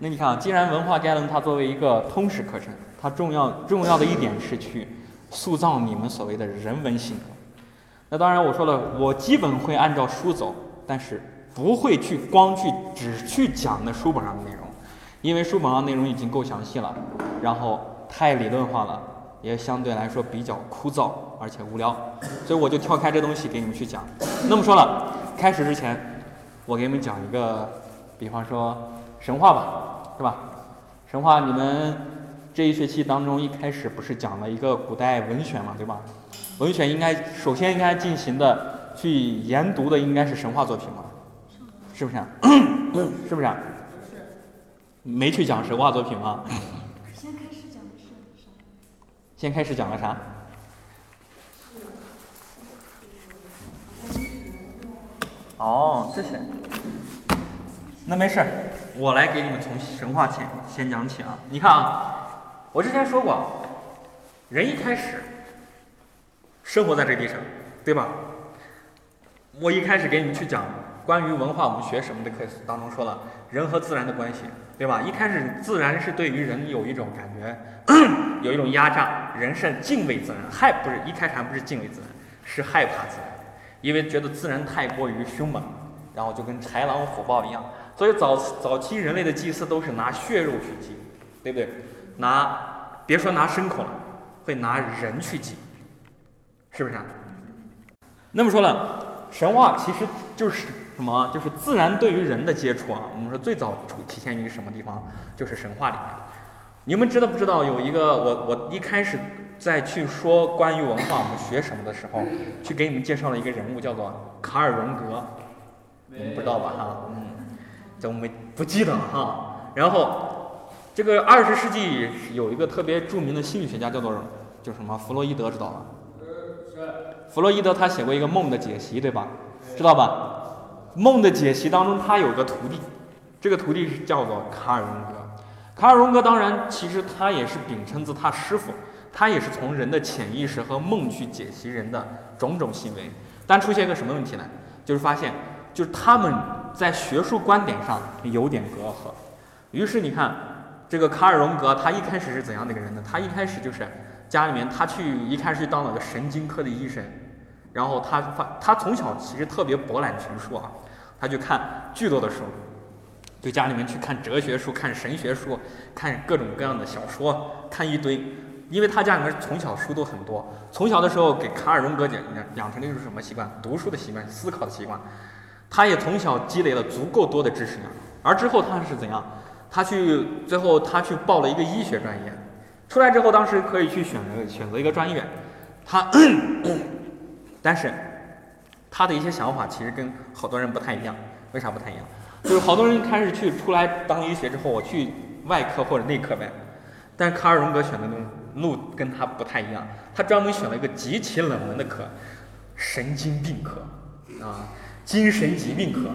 那你看啊，既然文化概论它作为一个通识课程，它重要重要的一点是去塑造你们所谓的人文性格。那当然我说了，我基本会按照书走，但是不会去光去只去讲那书本上的内容，因为书本上内容已经够详细了，然后太理论化了，也相对来说比较枯燥而且无聊，所以我就跳开这东西给你们去讲。那么说了，开始之前，我给你们讲一个，比方说神话吧。是吧？神话，你们这一学期当中一开始不是讲了一个古代文选嘛，对吧？文选应该首先应该进行的去研读的应该是神话作品嘛，是不是？啊 是不是？啊没去讲神话作品吗？先开始讲的是啥？先开始讲了啥？哦，这些。那没事，我来给你们从神话先先讲起啊。你看啊，我之前说过，人一开始生活在这地上，对吧？我一开始给你们去讲关于文化，我们学什么的课当中说了人和自然的关系，对吧？一开始自然是对于人有一种感觉，有一种压榨，人是敬畏自然，害不是一开始还不是敬畏自然，是害怕自然，因为觉得自然太过于凶猛，然后就跟豺狼虎豹一样。所以早早期人类的祭祀都是拿血肉去祭，对不对？拿别说拿牲口了，会拿人去祭，是不是啊？那么说了，神话其实就是什么？就是自然对于人的接触啊。我们说最早出体现于什么地方？就是神话里面。你们知道不知道有一个我我一开始在去说关于文化我们学什么的时候，去给你们介绍了一个人物叫做卡尔荣格，你们不知道吧？哈，嗯。怎么没不记得了哈？然后，这个二十世纪有一个特别著名的心理学家叫做叫什么弗洛伊德，知道吧？弗洛伊德他写过一个梦的解析，对吧？知道吧？梦的解析当中，他有个徒弟，这个徒弟是叫做卡尔荣格。卡尔荣格当然其实他也是秉承自他师傅，他也是从人的潜意识和梦去解析人的种种行为。但出现一个什么问题呢？就是发现，就是他们。在学术观点上有点隔阂，于是你看，这个卡尔荣格他一开始是怎样的一个人呢？他一开始就是家里面他去一开始当了个神经科的医生，然后他发他从小其实特别博览群书啊，他就看巨多的书，就家里面去看哲学书、看神学书、看各种各样的小说，看一堆，因为他家里面从小书都很多，从小的时候给卡尔荣格养养成的就是什么习惯？读书的习惯、思考的习惯。他也从小积累了足够多的知识量，而之后他是怎样？他去最后他去报了一个医学专业，出来之后当时可以去选择选择一个专业，他，但是他的一些想法其实跟好多人不太一样。为啥不太一样？就是好多人开始去出来当医学之后，我去外科或者内科呗，但是卡尔荣格选的路跟他不太一样，他专门选了一个极其冷门的科——神经病科啊。精神疾病科，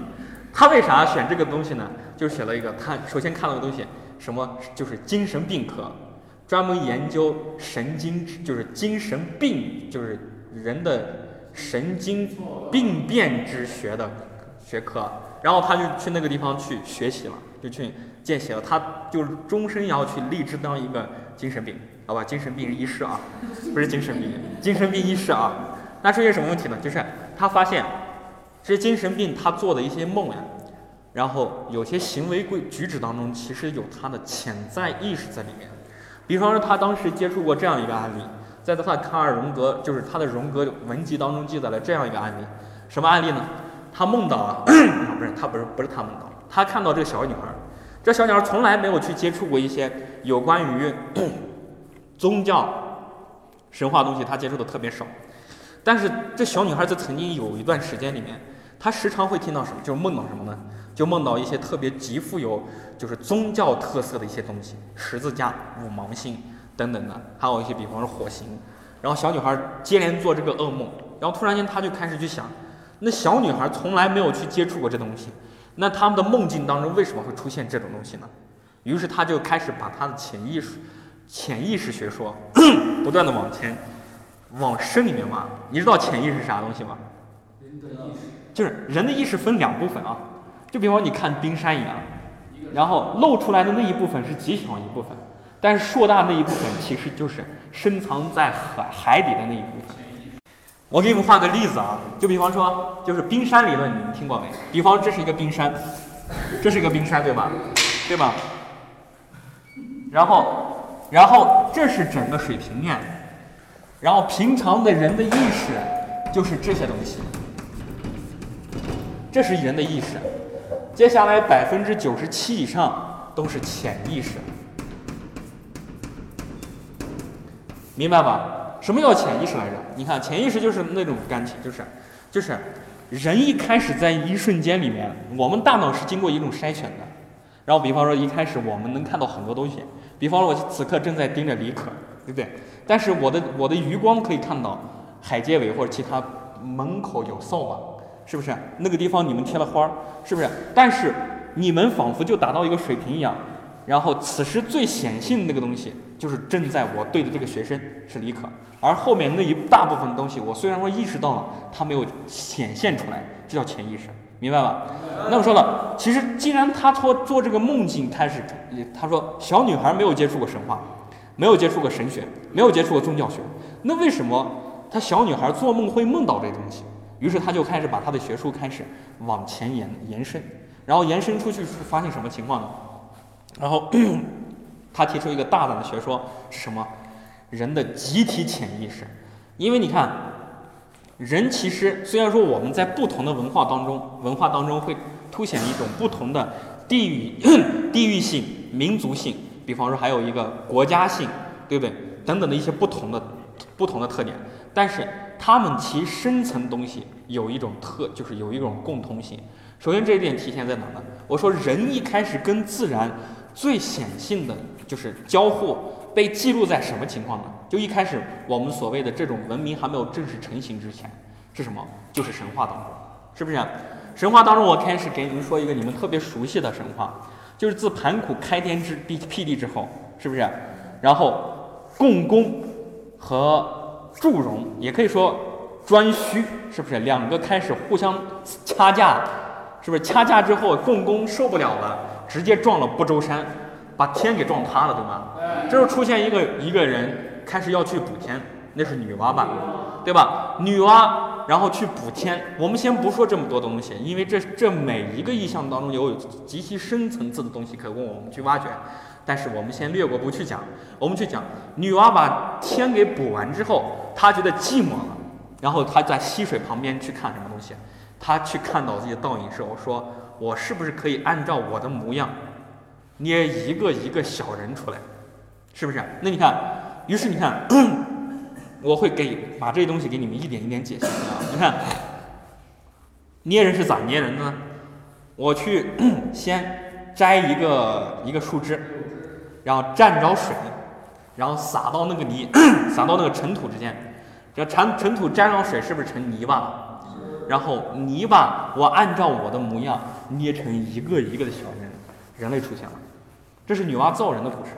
他为啥选这个东西呢？就写了一个，他首先看了个东西，什么就是精神病科，专门研究神经，就是精神病，就是人的神经病变之学的学科。然后他就去那个地方去学习了，就去见习了。他就终身要去立志当一个精神病，好吧？精神病医师啊，不是精神病，精神病医师啊。那出现什么问题呢？就是他发现。这些精神病他做的一些梦呀，然后有些行为规举止当中，其实有他的潜在意识在里面。比方说，他当时接触过这样一个案例，在他的卡尔荣格，就是他的荣格文集当中记载了这样一个案例。什么案例呢？他梦到了，不是他不是不是他梦到，他看到这个小女孩，这小女孩从来没有去接触过一些有关于 宗教神话东西，她接触的特别少。但是这小女孩在曾经有一段时间里面。他时常会听到什么，就是梦到什么呢？就梦到一些特别极富有就是宗教特色的一些东西，十字架、五芒星等等的，还有一些比方说火星。然后小女孩接连做这个噩梦，然后突然间她就开始去想，那小女孩从来没有去接触过这东西，那他们的梦境当中为什么会出现这种东西呢？于是她就开始把她的潜意识、潜意识学说 不断的往前往深里面挖。你知道潜意识是啥东西吗？人的意识。就是人的意识分两部分啊，就比方你看冰山一样，然后露出来的那一部分是极小一部分，但是硕大那一部分其实就是深藏在海海底的那一部分。我给你们画个例子啊，就比方说，就是冰山理论，你们听过没？比方这是一个冰山，这是一个冰山，对吧？对吧？然后，然后这是整个水平面，然后平常的人的意识就是这些东西，这是人的意识。接下来百分之九十七以上都是潜意识，明白吧？什么叫潜意识来着？你看，潜意识就是那种感情，就是就是人一开始在一瞬间里面，我们大脑是经过一种筛选的。然后，比方说一开始我们能看到很多东西，比方说我此刻正在盯着李可，对不对？但是我的我的余光可以看到海街尾或者其他门口有扫把，是不是？那个地方你们贴了花儿，是不是？但是你们仿佛就达到一个水平一样，然后此时最显性的那个东西就是正在我对的这个学生是李可，而后面那一大部分东西我虽然说意识到了，它没有显现出来，这叫潜意识。明白吧？那么说了，其实既然他做做这个梦境开始，他说小女孩没有接触过神话，没有接触过神学，没有接触过宗教学，那为什么他小女孩做梦会梦到这东西？于是他就开始把他的学术开始往前延延伸，然后延伸出去是发现什么情况呢？然后 他提出一个大胆的学说是什么？人的集体潜意识，因为你看。人其实虽然说我们在不同的文化当中，文化当中会凸显一种不同的地域、地域性、民族性，比方说还有一个国家性，对不对？等等的一些不同的不同的特点，但是他们其深层东西有一种特，就是有一种共通性。首先这一点体现在哪呢？我说人一开始跟自然最显性的就是交互。被记录在什么情况呢？就一开始我们所谓的这种文明还没有正式成型之前，是什么？就是神话当中，是不是？神话当中，我开始给你们说一个你们特别熟悉的神话，就是自盘古开天之地辟地之后，是不是？然后共工和祝融，也可以说颛顼，是不是？两个开始互相掐架，是不是？掐架之后，共工受不了了，直接撞了不周山。把天给撞塌了，对吗？这时候出现一个一个人开始要去补天，那是女娲吧，对吧？女娲然后去补天。我们先不说这么多东西，因为这这每一个意象当中有极其深层次的东西可供我们去挖掘。但是我们先略过不去讲，我们去讲女娲把天给补完之后，他觉得寂寞了，然后他在溪水旁边去看什么东西？他去看到自己的倒影时候，说我是不是可以按照我的模样？捏一个一个小人出来，是不是？那你看，于是你看，我会给把这些东西给你们一点一点解析啊。你看，捏人是咋捏人的呢？我去先摘一个一个树枝，然后蘸着水，然后撒到那个泥，撒到那个尘土之间，这尘尘土沾上水是不是成泥巴？然后泥巴我按照我的模样捏成一个一个的小人，人类出现了。这是女娲造人的故事，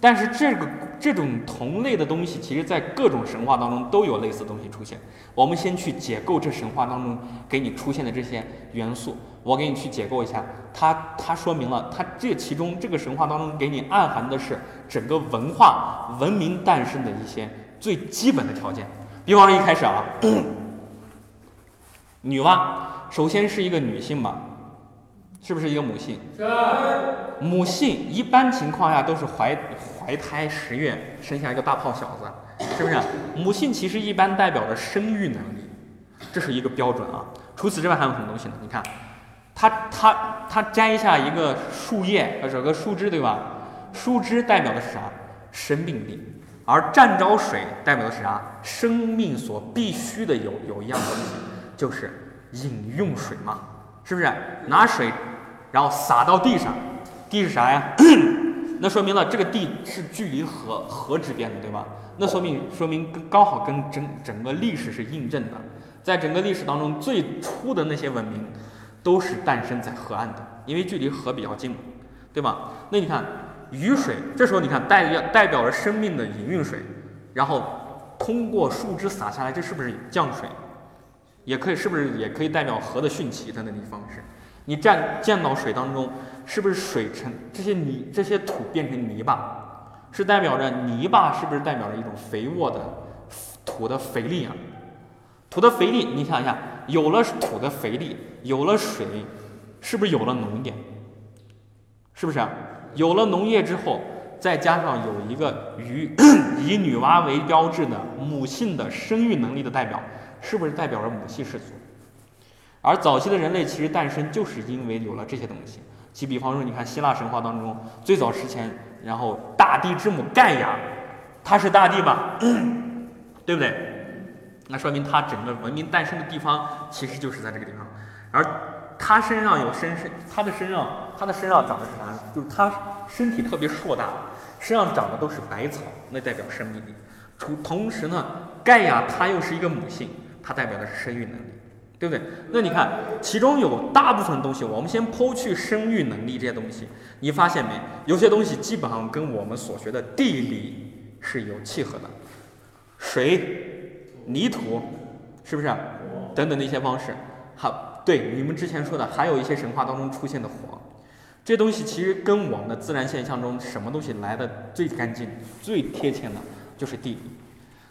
但是这个这种同类的东西，其实在各种神话当中都有类似东西出现。我们先去解构这神话当中给你出现的这些元素，我给你去解构一下，它它说明了它这其中这个神话当中给你暗含的是整个文化文明诞生的一些最基本的条件。比方说一开始啊，女娲首先是一个女性嘛。是不是一个母性？是。母性一般情况下都是怀怀胎十月生下一个大胖小子，是不是？母性其实一般代表着生育能力，这是一个标准啊。除此之外还有什么东西呢？你看，他他他摘下一个树叶或者个树枝，对吧？树枝代表的是啥？生命力。而蘸着水代表的是啥？生命所必须的有有一样东西，就是饮用水嘛。是不是拿水，然后洒到地上？地是啥呀？那说明了这个地是距离河河之边的，对吧？那说明说明跟刚好跟整整个历史是印证的。在整个历史当中，最初的那些文明都是诞生在河岸的，因为距离河比较近嘛，对吧？那你看雨水，这时候你看代表代表了生命的饮用水，然后通过树枝洒下来，这是不是降水？也可以，是不是也可以代表河的汛期等等的方式？你站见到水当中，是不是水成这些泥这些土变成泥巴？是代表着泥巴是不是代表着一种肥沃的土的肥力啊？土的肥力，你想一下，有了土的肥力，有了水，是不是有了农业？是不是？有了农业之后，再加上有一个以 以女娲为标志的母性的生育能力的代表，是不是代表着母系氏族？而早期的人类其实诞生就是因为有了这些东西。其比方说，你看希腊神话当中，最早之前，然后大地之母盖亚，她是大地吧？对不对？那说明它整个文明诞生的地方其实就是在这个地方。而它身上有身身，它的身上，它的身上长的是啥？就是它身体特别硕大，身上长的都是百草，那代表生命力。同同时呢，盖亚它又是一个母性，它代表的是生育能力。对不对？那你看，其中有大部分东西，我们先抛去生育能力这些东西，你发现没？有些东西基本上跟我们所学的地理是有契合的，水、泥土，是不是？等等的一些方式。好，对你们之前说的，还有一些神话当中出现的火，这东西其实跟我们的自然现象中什么东西来的最干净、最贴切的，就是地理。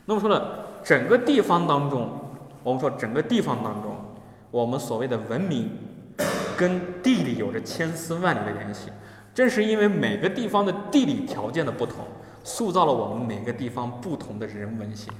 那么说了，整个地方当中。我们说整个地方当中，我们所谓的文明跟地理有着千丝万缕的联系。正是因为每个地方的地理条件的不同，塑造了我们每个地方不同的人文性。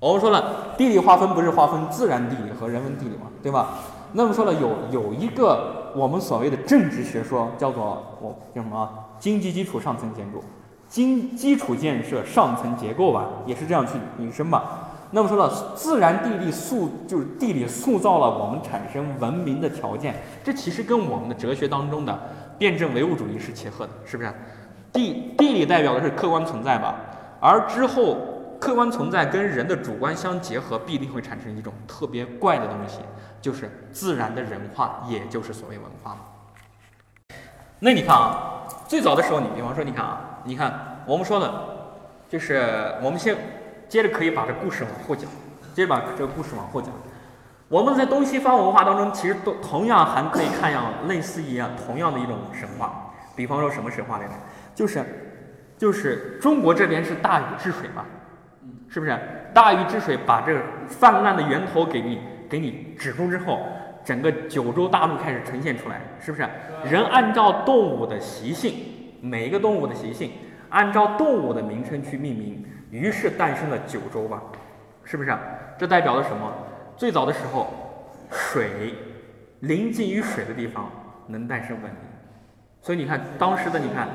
我们说了，地理划分不是划分自然地理和人文地理嘛，对吧？那么说了，有有一个我们所谓的政治学说，叫做我叫什么？经济基础上层建筑，经基础建设上层结构吧，也是这样去引申吧。那么说了，自然地理塑就是地理塑造了我们产生文明的条件，这其实跟我们的哲学当中的辩证唯物主义是切合的，是不是？地地理代表的是客观存在吧，而之后客观存在跟人的主观相结合，必定会产生一种特别怪的东西，就是自然的人化，也就是所谓文化。那你看啊，最早的时候，你比方说，你看啊，你看我们说的，就是我们先。接着可以把这故事往后讲，接着把这个故事往后讲。我们在东西方文化当中，其实都同样还可以看样类似一样同样的一种神话。比方说什么神话来着？就是就是中国这边是大禹治水嘛，是不是？大禹治水把这个泛滥的源头给你给你指出之后，整个九州大陆开始呈现出来，是不是？人按照动物的习性，每一个动物的习性，按照动物的名称去命名。于是诞生了九州吧，是不是？这代表了什么？最早的时候，水临近于水的地方能诞生文明。所以你看，当时的你看，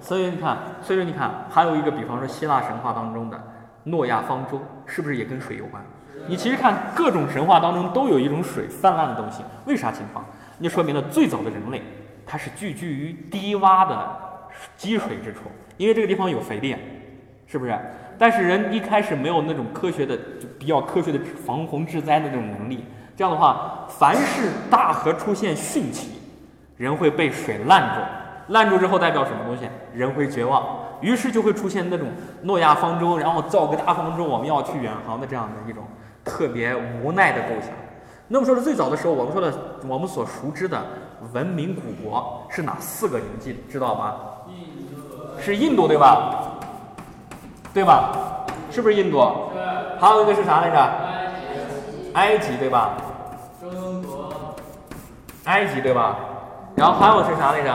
所以你看，所以你看，还有一个，比方说希腊神话当中的诺亚方舟，是不是也跟水有关？你其实看各种神话当中都有一种水泛滥的东西，为啥情况？你说明了最早的人类它是聚居于低洼的积水之处，因为这个地方有肥力，是不是？但是人一开始没有那种科学的，就比较科学的防洪治灾的那种能力。这样的话，凡是大河出现汛期，人会被水烂住，烂住之后代表什么东西？人会绝望，于是就会出现那种诺亚方舟，然后造个大方舟，我们要去远航的这样的一种特别无奈的构想。那么说是最早的时候，我们说的我们所熟知的文明古国是哪四个？你们记知道吗？是印度对吧？对吧？是不是印度？对。还有一个是啥来着？埃及对吧？中国。埃及对吧？然后还有是啥来着？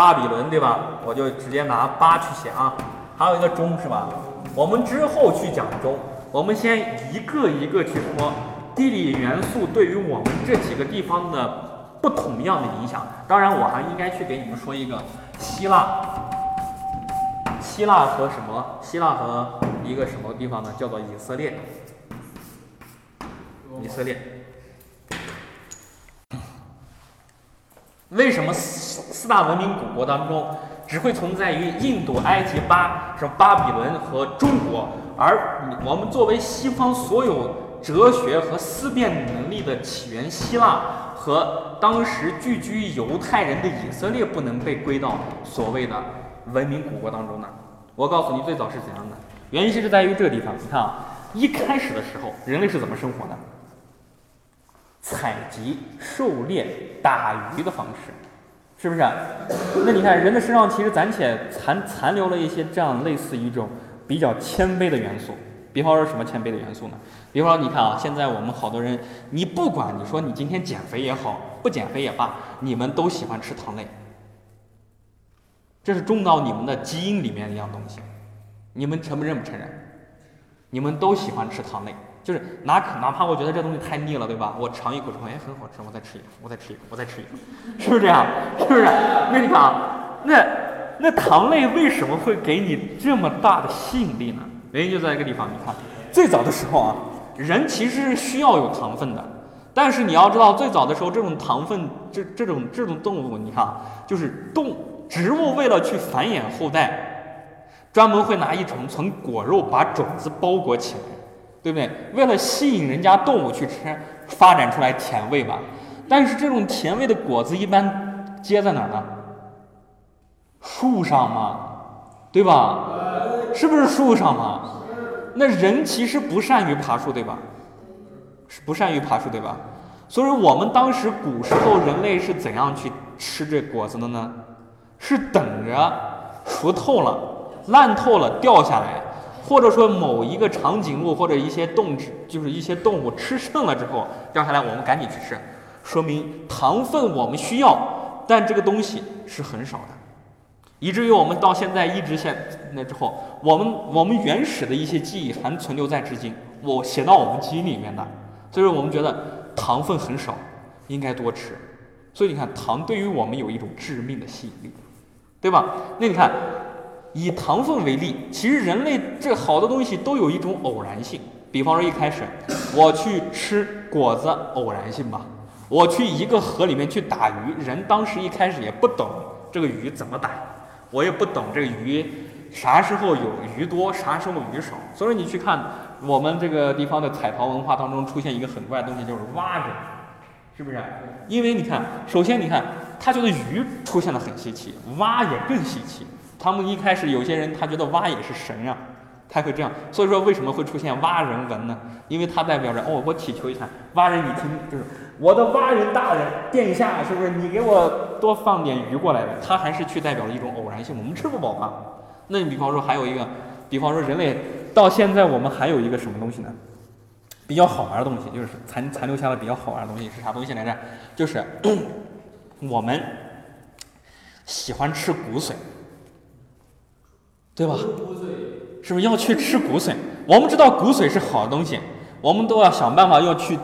巴比伦对吧？我就直接拿八去写啊。还有一个中是吧？我们之后去讲中，我们先一个一个去说地理元素对于我们这几个地方的不同样的影响。当然，我还应该去给你们说一个希腊。希腊和什么？希腊和一个什么地方呢？叫做以色列。以色列。为什么四大文明古国当中只会存在于印度、埃及、巴什么巴比伦和中国，而我们作为西方所有哲学和思辨能力的起源希腊和当时聚居犹太人的以色列不能被归到所谓的文明古国当中呢？我告诉你，最早是怎样的？原因是在于这个地方。你看啊，一开始的时候，人类是怎么生活的？采集、狩猎、打鱼的方式，是不是？那你看人的身上其实暂且残残留了一些这样类似于一种比较谦卑的元素。比方说什么谦卑的元素呢？比方说你看啊，现在我们好多人，你不管你说你今天减肥也好，不减肥也罢，你们都喜欢吃糖类，这是种到你们的基因里面一样东西。你们承不认不承认？你们都喜欢吃糖类，就是哪哪怕我觉得这东西太腻了，对吧？我尝一口之后，哎，很好吃，我再吃一口，我再吃一口，我再吃一口，是不是这样？是不是？那你看啊，那那糖类为什么会给你这么大的吸引力呢？原因就在一个地方，你看，最早的时候啊，人其实是需要有糖分的，但是你要知道，最早的时候这种糖分，这这种这种动物，你看，就是动植物为了去繁衍后代。专门会拿一层层果肉把种子包裹起来，对不对？为了吸引人家动物去吃，发展出来甜味吧。但是这种甜味的果子一般结在哪儿呢？树上嘛，对吧？是不是树上嘛？那人其实不善于爬树，对吧？是不善于爬树，对吧？所以我们当时古时候人类是怎样去吃这果子的呢？是等着熟透了。烂透了掉下来，或者说某一个长颈鹿或者一些动植，就是一些动物吃剩了之后掉下来，我们赶紧去吃，说明糖分我们需要，但这个东西是很少的，以至于我们到现在一直现那之后，我们我们原始的一些记忆还存留在至今，我写到我们基因里面的，所以说我们觉得糖分很少，应该多吃，所以你看糖对于我们有一种致命的吸引力，对吧？那你看。以糖分为例，其实人类这好多东西都有一种偶然性。比方说一开始我去吃果子，偶然性吧；我去一个河里面去打鱼，人当时一开始也不懂这个鱼怎么打，我也不懂这个鱼啥时候有鱼多，啥时候鱼少。所以你去看我们这个地方的彩陶文化当中出现一个很怪的东西，就是蛙人，是不是？因为你看，首先你看，他觉得鱼出现的很稀奇，蛙也更稀奇。他们一开始有些人他觉得蛙也是神啊，他会这样，所以说为什么会出现蛙人文呢？因为它代表着哦，我祈求一下蛙人，你听，就是我的蛙人大人殿下，是不是你给我多放点鱼过来？它还是去代表了一种偶然性，我们吃不饱吗？那你比方说还有一个，比方说人类到现在我们还有一个什么东西呢？比较好玩的东西，就是残残留下的比较好玩的东西是啥东西来着？就是 我们喜欢吃骨髓。对吧？是不是要去吃骨髓？我们知道骨髓是好东西，我们都要想办法要去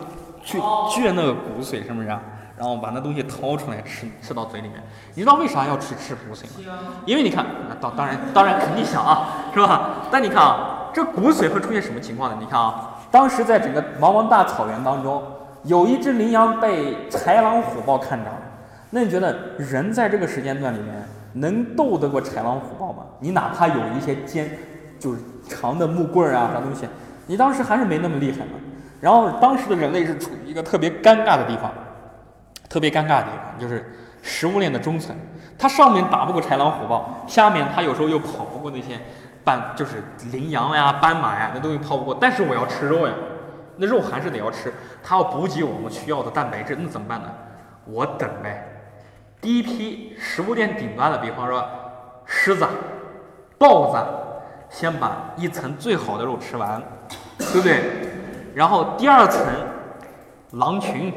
去掘那个骨髓，是不是？然后把那东西掏出来吃，吃到嘴里面。你知道为啥要去吃骨髓吗？因为你看，当当然当然肯定想啊，是吧？但你看啊，这骨髓会出现什么情况呢？你看啊，当时在整个茫茫大草原当中，有一只羚羊被豺狼虎豹看着。那你觉得人在这个时间段里面？能斗得过豺狼虎豹吗？你哪怕有一些尖，就是长的木棍儿啊啥东西，你当时还是没那么厉害嘛。然后当时的人类是处于一个特别尴尬的地方，特别尴尬的地方就是食物链的中层，它上面打不过豺狼虎豹，下面它有时候又跑不过那些斑，就是羚羊呀、斑马呀，那东西跑不过。但是我要吃肉呀，那肉还是得要吃，它要补给我们需要的蛋白质，那怎么办呢？我等呗。第一批食物链顶端的，比方说狮子、豹子，先把一层最好的肉吃完，对不对？然后第二层狼群、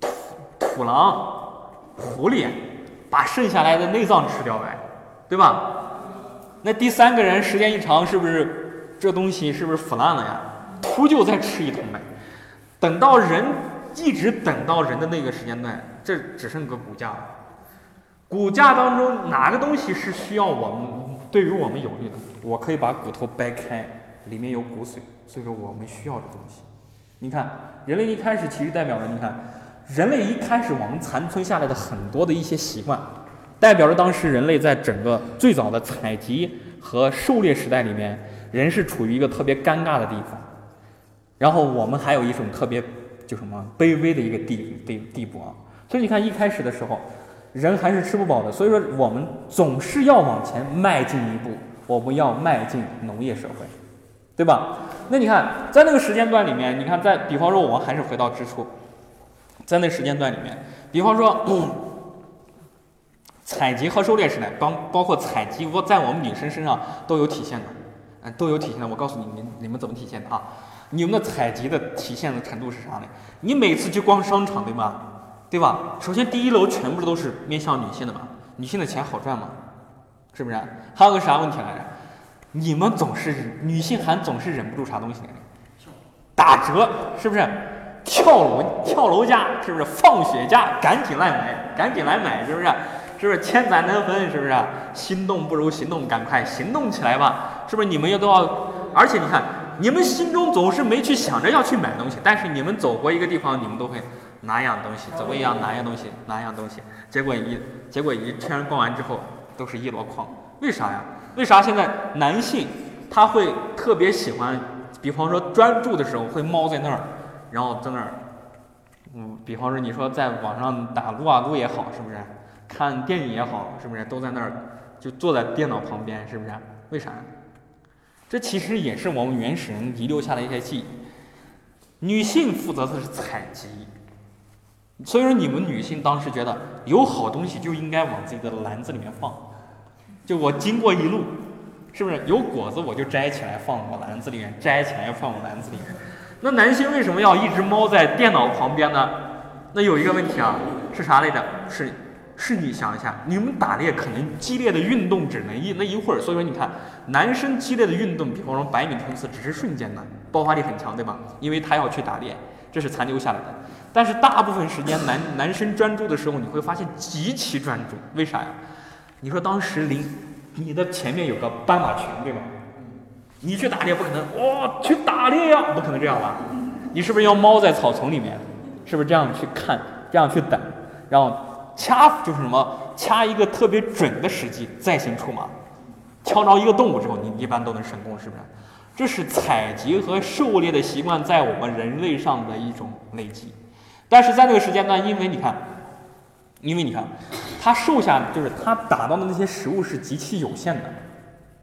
土土狼、狐狸，把剩下来的内脏吃掉呗，对吧？那第三个人时间一长，是不是这东西是不是腐烂了呀？秃鹫再吃一通呗。等到人一直等到人的那个时间段。这只剩个骨架了，骨架当中哪个东西是需要我们对于我们有利的？我可以把骨头掰开，里面有骨髓，所以说我们需要的东西。你看，人类一开始其实代表着，你看，人类一开始我们残存下来的很多的一些习惯，代表着当时人类在整个最早的采集和狩猎时代里面，人是处于一个特别尴尬的地方。然后我们还有一种特别就什么卑微的一个地地地步啊。所以你看，一开始的时候，人还是吃不饱的。所以说，我们总是要往前迈进一步，我们要迈进农业社会，对吧？那你看，在那个时间段里面，你看，在比方说，我们还是回到之初，在那时间段里面，比方说。采集和狩猎时代，包包括采集，我在我们女生身上都有体现的，嗯，都有体现的。我告诉你，你你们怎么体现的啊？你们的采集的体现的程度是啥呢？你每次去逛商场，对吧？对吧？首先第一楼全部都是面向女性的嘛，女性的钱好赚吗，是不是？还有个啥问题来着？你们总是女性还总是忍不住啥东西来着？打折是不是？跳楼跳楼价是不是？放血价赶紧来买，赶紧来买是不是？是不是千载难逢？是不是？心动不如行动，赶快行动起来吧！是不是？你们也都要，而且你看，你们心中总是没去想着要去买东西，但是你们走过一个地方，你们都会拿一样东西，走过一样拿一样东西，拿一样东西，结果一结果一圈逛完之后都是一箩筐，为啥呀？为啥现在男性他会特别喜欢，比方说专注的时候会猫在那儿，然后在那儿，嗯，比方说你说在网上打撸啊撸也好，是不是？看电影也好，是不是都在那儿就坐在电脑旁边，是不是？为啥？这其实也是我们原始人遗留下的一些记忆。女性负责的是采集，所以说你们女性当时觉得有好东西就应该往自己的篮子里面放。就我经过一路，是不是有果子我就摘起来放我篮子里面，摘起来放我篮子里面。那男性为什么要一直猫在电脑旁边呢？那有一个问题啊，是啥来着？是。是你想一下，你们打猎可能激烈的运动只能一那一会儿，所以说你看，男生激烈的运动，比方说百米冲刺，只是瞬间的，爆发力很强，对吧？因为他要去打猎，这是残留下来的。但是大部分时间男男生专注的时候，你会发现极其专注，为啥呀？你说当时林，你的前面有个斑马群，对吧？你去打猎不可能，哇，去打猎呀，不可能这样吧？你是不是要猫在草丛里面？是不是这样去看，这样去等，然后？掐就是什么？掐一个特别准的时机再行出马，敲着一个动物之后，你一般都能成功，是不是？这是采集和狩猎的习惯在我们人类上的一种累积。但是在那个时间段，因为你看，因为你看，他瘦下就是他打到的那些食物是极其有限的，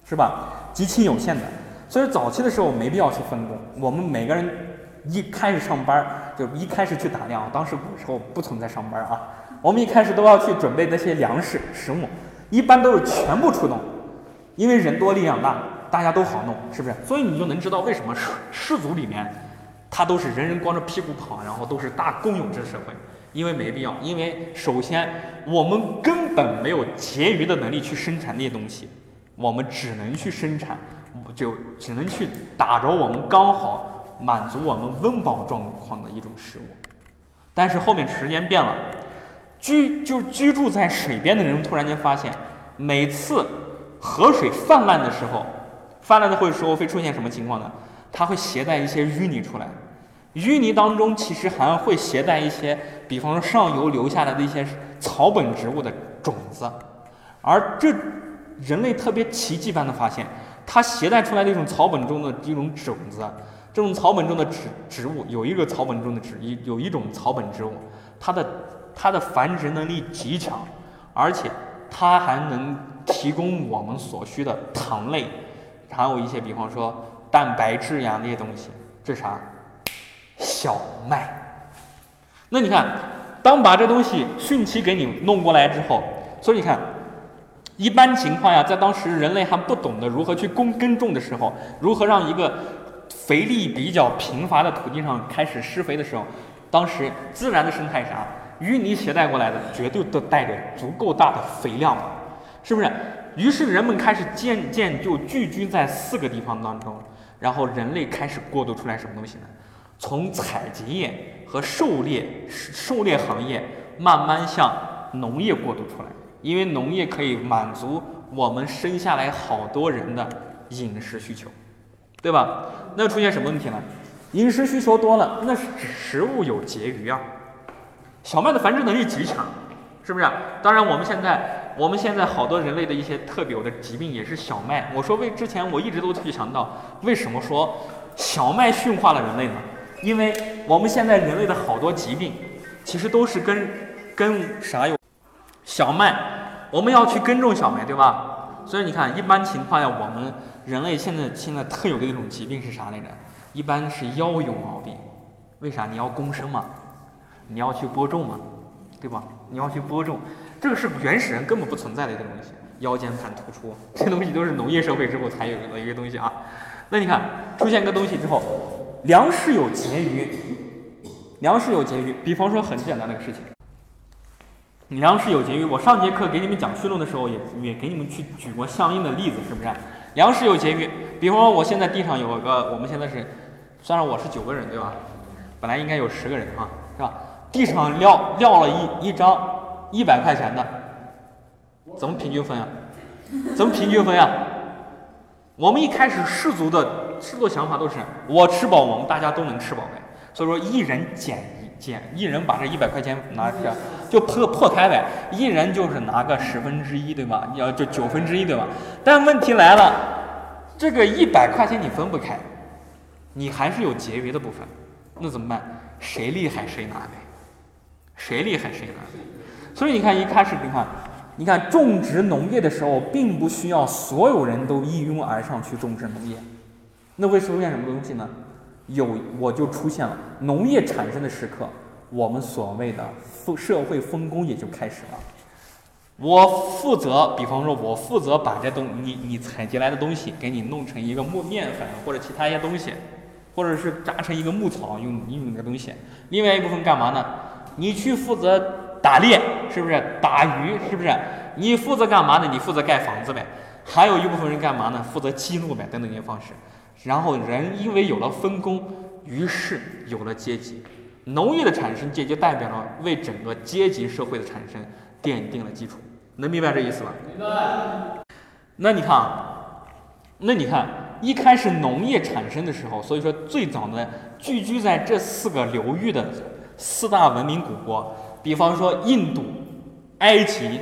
是吧？极其有限的，所以早期的时候没必要去分工。我们每个人一开始上班就一开始去打猎，当时古时候不存在上班啊。我们一开始都要去准备那些粮食、食物，一般都是全部出动，因为人多力量大，大家都好弄，是不是？所以你就能知道为什么氏氏族里面，他都是人人光着屁股跑，然后都是大公有制社会，因为没必要，因为首先我们根本没有结余的能力去生产那些东西，我们只能去生产，就只能去打着我们刚好满足我们温饱状况的一种食物，但是后面时间变了。居就居住在水边的人突然间发现，每次河水泛滥的时候，泛滥的会时候会出现什么情况呢？它会携带一些淤泥出来，淤泥当中其实还会携带一些，比方说上游留下来的一些草本植物的种子，而这人类特别奇迹般的发现，它携带出来的一种草本中的一种种子，这种草本中的植植物有一个草本中的植一有一种草本植物，它的。它的繁殖能力极强，而且它还能提供我们所需的糖类，还有一些比方说蛋白质呀那些东西。这啥？小麦。那你看，当把这东西汛期给你弄过来之后，所以你看，一般情况下，在当时人类还不懂得如何去耕耕种的时候，如何让一个肥力比较贫乏的土地上开始施肥的时候，当时自然的生态啥？淤泥携带过来的，绝对都带着足够大的肥料嘛，是不是？于是人们开始渐渐就聚居在四个地方当中，然后人类开始过渡出来什么东西呢？从采集业和狩猎狩猎行业慢慢向农业过渡出来，因为农业可以满足我们生下来好多人的饮食需求，对吧？那出现什么问题呢？饮食需求多了，那是指食物有结余啊。小麦的繁殖能力极强，是不是？当然，我们现在我们现在好多人类的一些特有的疾病也是小麦。我说为之前我一直都去强调，为什么说小麦驯化了人类呢？因为我们现在人类的好多疾病，其实都是跟跟啥有？小麦，我们要去耕种小麦，对吧？所以你看，一般情况下，我们人类现在现在特有的一种疾病是啥来着？一般是腰有毛病，为啥？你要躬身嘛。你要去播种嘛，对吧？你要去播种，这个是原始人根本不存在的一个东西，腰间盘突出，这东西都是农业社会之后才有的一个东西啊。那你看出现个东西之后，粮食有结余，粮食有结余，比方说很简单的一个事情。粮食有结余，我上节课给你们讲绪论的时候，也也给你们去举过相应的例子，是不是？粮食有结余，比方说我现在地上有个，我们现在是，算上我是九个人，对吧？本来应该有十个人啊，是吧？地上撂撂了一一张一百块钱的，怎么平均分啊？怎么平均分呀？我们一开始氏族的氏族想法都是，我吃饱，我们大家都能吃饱呗。所以说，一人减一减，一人把这一百块钱拿着，就破破开呗。一人就是拿个十分之一，对吧？要就九分之一，对吧？但问题来了，这个一百块钱你分不开，你还是有结余的部分，那怎么办？谁厉害谁拿呗，谁厉害谁拿。所以你看，一开始你看，你看种植农业的时候，并不需要所有人都一拥而上去种植农业，那会出现什么东西呢？有我就出现了农业产生的时刻，我们所谓的分社会分工也就开始了。我负责，比方说，我负责把这东你你采集来的东西给你弄成一个木面粉或者其他一些东西，或者是扎成一个牧草用用这个东西。另外一部分干嘛呢？你去负责打猎，是不是？打鱼，是不是？你负责干嘛呢？你负责盖房子呗。还有一部分人干嘛呢？负责记录呗，等等一些方式。然后人因为有了分工，于是有了阶级。农业的产生，这就代表了为整个阶级社会的产生奠定了基础。能明白这意思吧？明白。那你看啊，那你看一开始农业产生的时候，所以说最早的聚居在这四个流域的四大文明古国，比方说印度、埃及、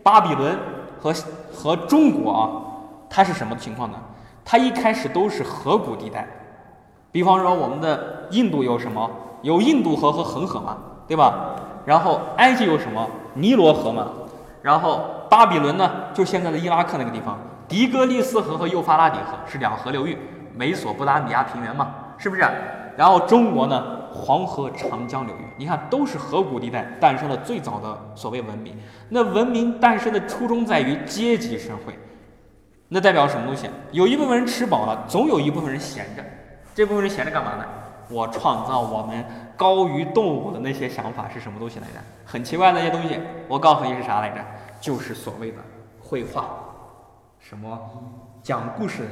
巴比伦和和中国啊，它是什么情况呢？它一开始都是河谷地带，比方说我们的印度有什么？有印度河和恒河嘛，对吧？然后埃及有什么？尼罗河嘛。然后巴比伦呢，就现在的伊拉克那个地方，底格里斯河和幼发拉底河是两河流域，美索不达米亚平原嘛，是不是？然后中国呢，黄河、长江流域，你看都是河谷地带诞生了最早的所谓文明。那文明诞生的初衷在于阶级社会。那代表什么东西？有一部分人吃饱了，总有一部分人闲着。这部分人闲着干嘛呢？我创造我们高于动物的那些想法是什么东西来着？很奇怪那些东西。我告诉你是啥来着？就是所谓的绘画，什么讲故事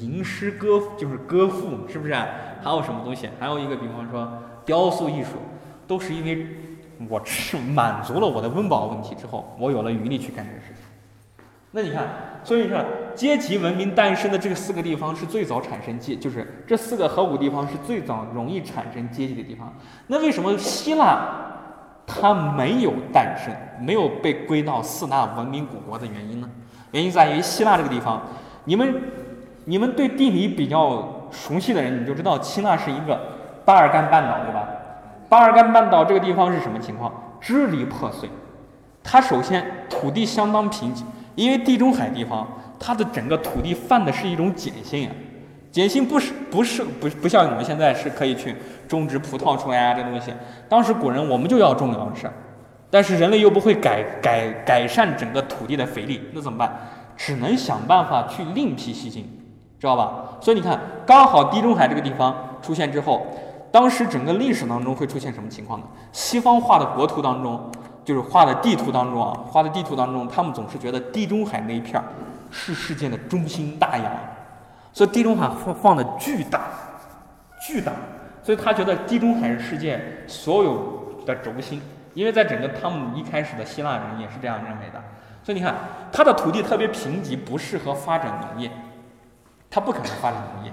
吟吟诗歌，就是歌赋，是不是？还有什么东西？还有一个，比方说雕塑艺术，都是因为我吃满足了我的温饱问题之后，我有了余力去干这个事情。那你看，所以说阶级文明诞生的这个四个地方是最早产生阶，就是这四个河谷地方是最早容易产生阶级的地方。那为什么希腊它没有诞生，没有被归到四大文明古国的原因呢？原因在于希腊这个地方，你们你们对地理比较熟悉的人，你就知道希腊是一个巴尔干半岛，对吧？巴尔干半岛这个地方是什么情况？支离破碎，它首先土地相当贫瘠。因为地中海地方，它的整个土地泛的是一种碱性啊，碱性不是不是不不像我们现在是可以去种植葡萄出来啊这东西。当时古人我们就要种粮食，但是人类又不会改改改善整个土地的肥力，那怎么办？只能想办法去另辟蹊径，知道吧？所以你看，刚好地中海这个地方出现之后，当时整个历史当中会出现什么情况呢？西方画的国土当中。就是画的地图当中啊，画的地图当中，他们总是觉得地中海那一片儿是世界的中心大洋，所以地中海放放的巨大，巨大，所以他觉得地中海是世界所有的轴心，因为在整个他们一开始的希腊人也是这样认为的，所以你看，它的土地特别贫瘠，不适合发展农业，它不可能发展农业。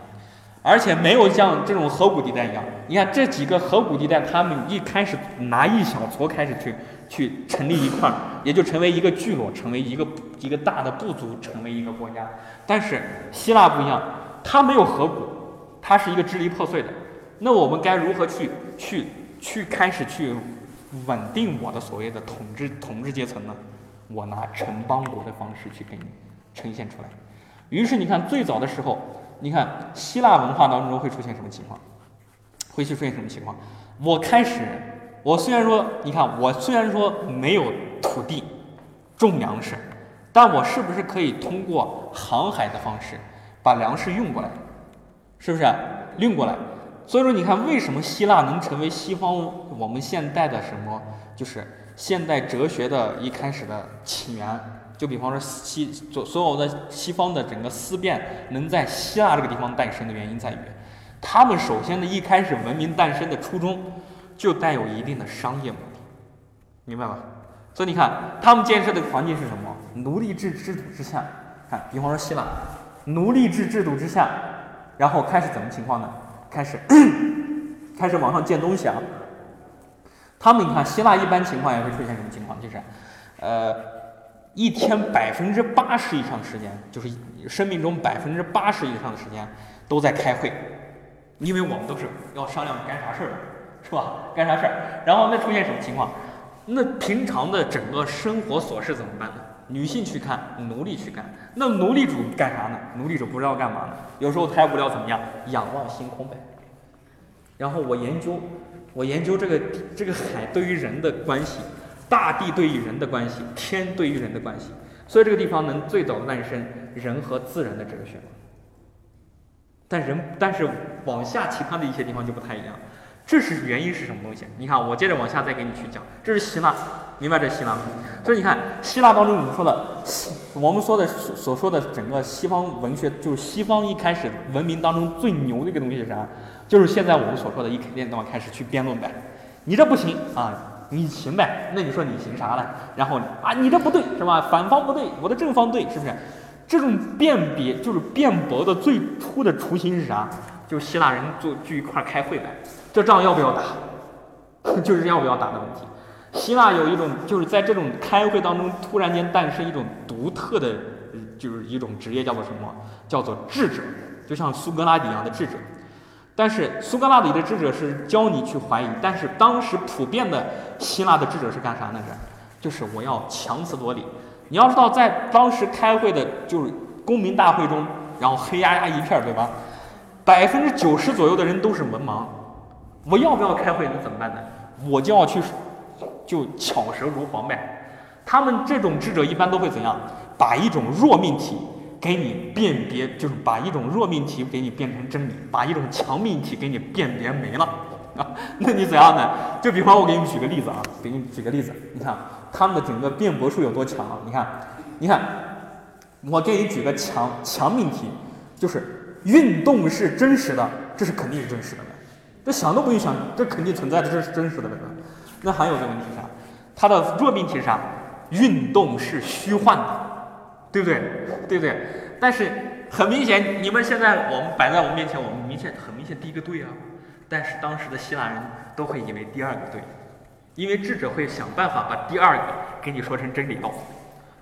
而且没有像这种河谷地带一样，你看这几个河谷地带，他们一开始拿一小撮开始去去成立一块儿，也就成为一个聚落，成为一个一个大的部族，成为一个国家。但是希腊不一样，它没有河谷，它是一个支离破碎的。那我们该如何去去去开始去稳定我的所谓的统治统治阶层呢？我拿城邦国的方式去给你呈现出来。于是你看最早的时候。你看希腊文化当中会出现什么情况？会去出现什么情况？我开始我虽然说，你看，我虽然说没有土地种粮食，但我是不是可以通过航海的方式把粮食运过来？是不是运过来？所以说，你看为什么希腊能成为西方我们现代的什么，就是现代哲学的一开始的起源？就比方说西所所有的西方的整个思辨能在希腊这个地方诞生的原因在于，他们首先的一开始文明诞生的初衷就带有一定的商业目的，明白吧？所以你看他们建设的环境是什么？奴隶制制度之下，看，比方说希腊，奴隶制制度之下，然后开始怎么情况呢？开始 开始往上建东西啊。他们你看希腊一般情况也会出现什么情况？就是，呃。一天百分之八十以上时间，就是生命中百分之八十以上的时间都在开会，因为我们都是要商量干啥事儿，是吧？干啥事儿？然后那出现什么情况？那平常的整个生活琐事怎么办呢？女性去看，奴隶去干。那奴隶主干啥呢？奴隶主不知道干嘛呢？有时候太无聊怎么样？仰望星空呗。然后我研究，我研究这个这个海对于人的关系。大地对于人的关系，天对于人的关系，所以这个地方能最早诞生人和自然的哲学。但人，但是往下其他的一些地方就不太一样。这是原因是什么东西？你看，我接着往下再给你去讲。这是希腊，明白这希腊吗？所以你看，希腊当中我们说的，我们说的所说的整个西方文学，就是西方一开始文明当中最牛的一个东西是啥？就是现在我们所说的，一开始开始去辩论呗。你这不行啊。你行呗，那你说你行啥了？然后啊，你这不对是吧？反方不对，我的正方对，是不是？这种辨别就是辩驳的最初的雏形是啥？就希腊人坐聚一块开会呗，这仗要不要打？就是要不要打的问题。希腊有一种就是在这种开会当中突然间诞生一种独特的，就是一种职业叫做什么？叫做智者，就像苏格拉底一样的智者。但是苏格拉底的智者是教你去怀疑，但是当时普遍的希腊的智者是干啥呢？是，就是我要强词夺理。你要知道，在当时开会的，就是公民大会中，然后黑压压一片，对吧？百分之九十左右的人都是文盲。我要不要开会？能怎么办呢？我就要去，就巧舌如簧呗。他们这种智者一般都会怎样？把一种弱命题。给你辨别，就是把一种弱命题给你变成真理，把一种强命题给你辨别没了啊？那你怎样呢？就比方我给你举个例子啊，给你举个例子，你看他们的整个辩驳术有多强啊？你看，你看，我给你举个强强命题，就是运动是真实的，这是肯定是真实的，这想都不用想，这肯定存在的，这是真实的，那还有个问题是啥？它的弱命题是啥？运动是虚幻的。对不对？对不对？但是很明显，你们现在我们摆在我们面前，我们明显很明显第一个对啊。但是当时的希腊人都会以为第二个对，因为智者会想办法把第二个给你说成真理哦。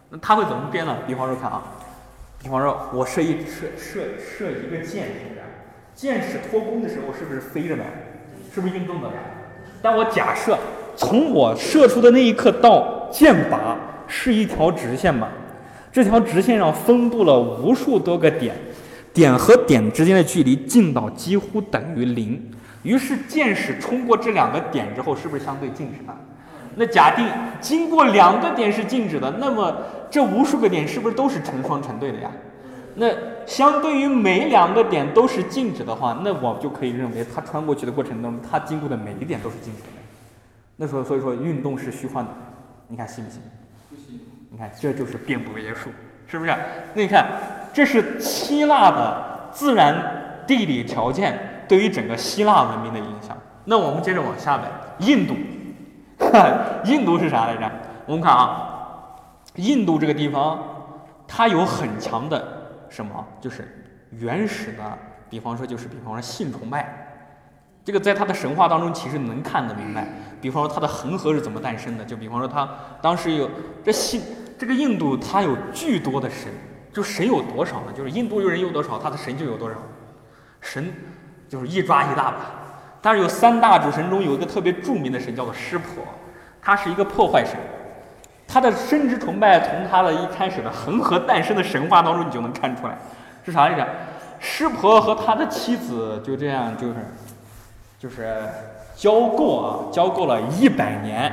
那他会怎么编呢？比方说看啊，比方说我射一射射射一个箭，是不是？箭矢脱弓的时候是不是飞着的？是不是运动的？但我假设从我射出的那一刻到箭靶是一条直线吧。这条直线上分布了无数多个点，点和点之间的距离近到几乎等于零。于是箭矢冲过这两个点之后，是不是相对静止的？那假定经过两个点是静止的，那么这无数个点是不是都是成双成对的呀？那相对于每两个点都是静止的话，那我就可以认为它穿过去的过程当中，它经过的每一点都是静止的。那时候，所以说运动是虚幻的，你看信不信？你看，这就是辩驳约术，是不是？那你看，这是希腊的自然地理条件对于整个希腊文明的影响。那我们接着往下呗，印度，印度是啥来着？我们看啊，印度这个地方，它有很强的什么？就是原始的，比方说就是比方说性崇拜。这个在他的神话当中其实能看得明白，比方说他的恒河是怎么诞生的，就比方说他当时有这信这个印度他有巨多的神，就神有多少呢？就是印度有人有多少，他的神就有多少，神就是一抓一大把。但是有三大主神中有一个特别著名的神叫做湿婆，他是一个破坏神，他的生殖崇拜从他的一开始的恒河诞生的神话当中你就能看出来，是啥意思？湿婆和他的妻子就这样就是。就是交构啊，交构了一百年，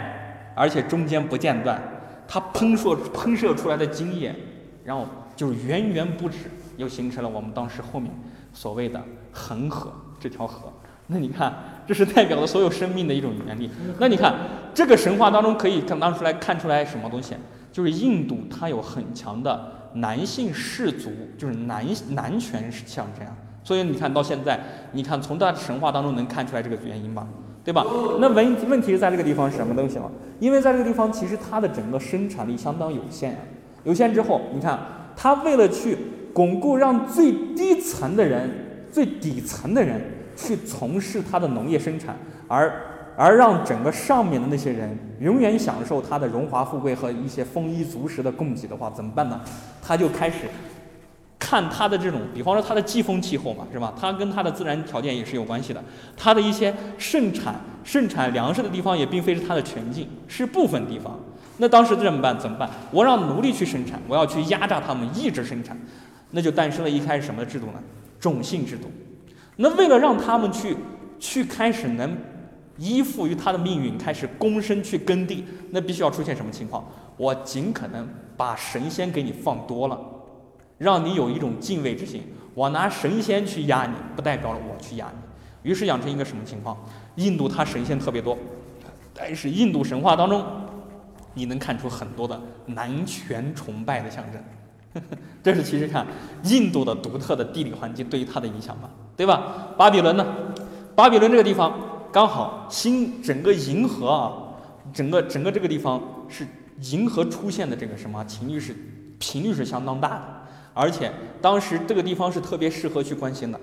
而且中间不间断，它喷射喷射出来的精液，然后就是源源不止，又形成了我们当时后面所谓的恒河这条河。那你看，这是代表了所有生命的一种原理。那你看，这个神话当中可以看当出来看出来什么东西？就是印度它有很强的男性氏族，就是男男权象征。所以你看到现在，你看从它神话当中能看出来这个原因吧，对吧？那问问题是在这个地方是什么东西了？因为在这个地方其实它的整个生产力相当有限啊。有限之后，你看他为了去巩固，让最低层的人、最底层的人去从事他的农业生产，而而让整个上面的那些人永远享受他的荣华富贵和一些丰衣足食的供给的话，怎么办呢？他就开始。看它的这种，比方说它的季风气候嘛，是吧？它跟它的自然条件也是有关系的。它的一些盛产盛产粮食的地方也并非是它的全境，是部分地方。那当时怎么办？怎么办？我让奴隶去生产，我要去压榨他们，抑制生产，那就诞生了一开始什么制度呢？种姓制度。那为了让他们去去开始能依附于他的命运，开始躬身去耕地，那必须要出现什么情况？我尽可能把神仙给你放多了。让你有一种敬畏之心。我拿神仙去压你，不代表了我去压你。于是养成一个什么情况？印度它神仙特别多，但是印度神话当中，你能看出很多的男权崇拜的象征。这是其实看印度的独特的地理环境对于它的影响嘛，对吧？巴比伦呢？巴比伦这个地方刚好新整个银河啊，整个整个这个地方是银河出现的这个什么频率是频率是相当大的。而且当时这个地方是特别适合去关心的，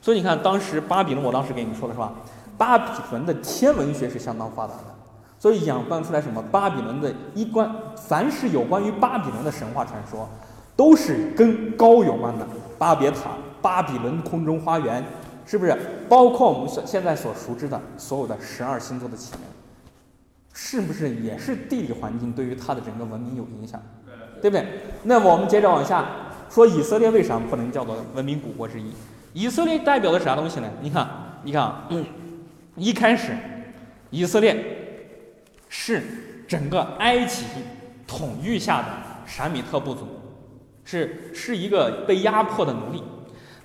所以你看，当时巴比伦，我当时给你们说的是吧？巴比伦的天文学是相当发达的，所以演变出来什么？巴比伦的一关，凡是有关于巴比伦的神话传说，都是跟高有关的。巴别塔、巴比伦空中花园，是不是？包括我们所现在所熟知的所有的十二星座的起源，是不是也是地理环境对于它的整个文明有影响？对不对？那么我们接着往下。说以色列为啥不能叫做文明古国之一？以色列代表的啥东西呢？你看，你看啊，一开始，以色列是整个埃及统御下的闪米特部族，是是一个被压迫的奴隶。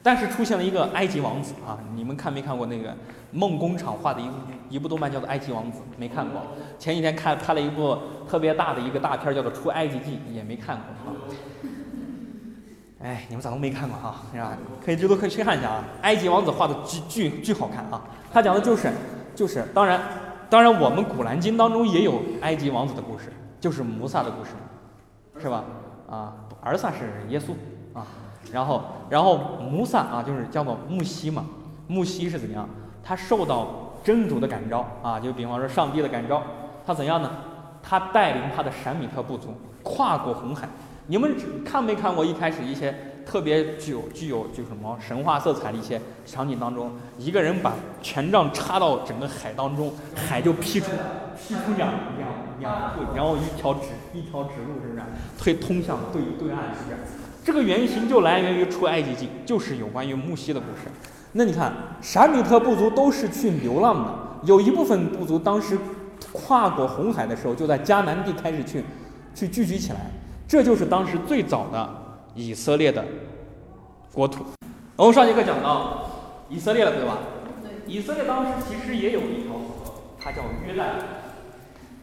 但是出现了一个埃及王子啊！你们看没看过那个梦工厂画的一部一部动漫叫做《埃及王子》？没看过。前几天看拍了一部特别大的一个大片叫做《出埃及记》，也没看过啊。哎，你们咋都没看过哈？是吧？可以，这都可以去看一下啊！埃及王子画的巨巨巨好看啊！他讲的就是，就是，当然，当然，我们古兰经当中也有埃及王子的故事，就是摩萨的故事，是吧？啊，儿萨是耶稣啊，然后，然后摩萨啊，就是叫做木西嘛。木西是怎样？他受到真主的感召啊，就比方说上帝的感召，他怎样呢？他带领他的闪米特部族跨过红海。你们看没看过一开始一些特别具有具有就什么神话色彩的一些场景当中，一个人把权杖插到整个海当中，海就劈出劈出两两两会，然后一条直一条直路，是不是？推通向对对岸，是不是？这个原型就来源于出埃及记，就是有关于木西的故事。那你看，闪米特部族都是去流浪的，有一部分部族当时跨过红海的时候，就在迦南地开始去去聚集起来。这就是当时最早的以色列的国土。我们上节课讲到以色列了，对吧？以色列当时其实也有一条河，它叫约旦。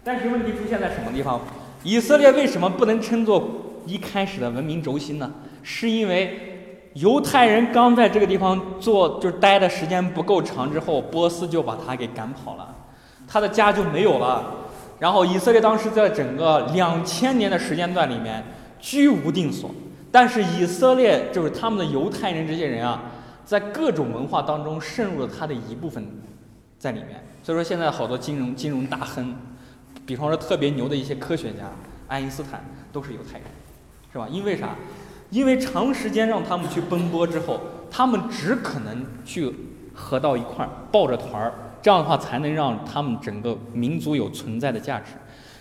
但是问题出现在什么地方？以色列为什么不能称作一开始的文明轴心呢？是因为犹太人刚在这个地方做，就是待的时间不够长之后，波斯就把他给赶跑了，他的家就没有了。然后以色列当时在整个两千年的时间段里面居无定所，但是以色列就是他们的犹太人这些人啊，在各种文化当中渗入了他的一部分在里面。所以说现在好多金融金融大亨，比方说特别牛的一些科学家，爱因斯坦都是犹太人，是吧？因为啥？因为长时间让他们去奔波之后，他们只可能去合到一块儿，抱着团儿。这样的话才能让他们整个民族有存在的价值。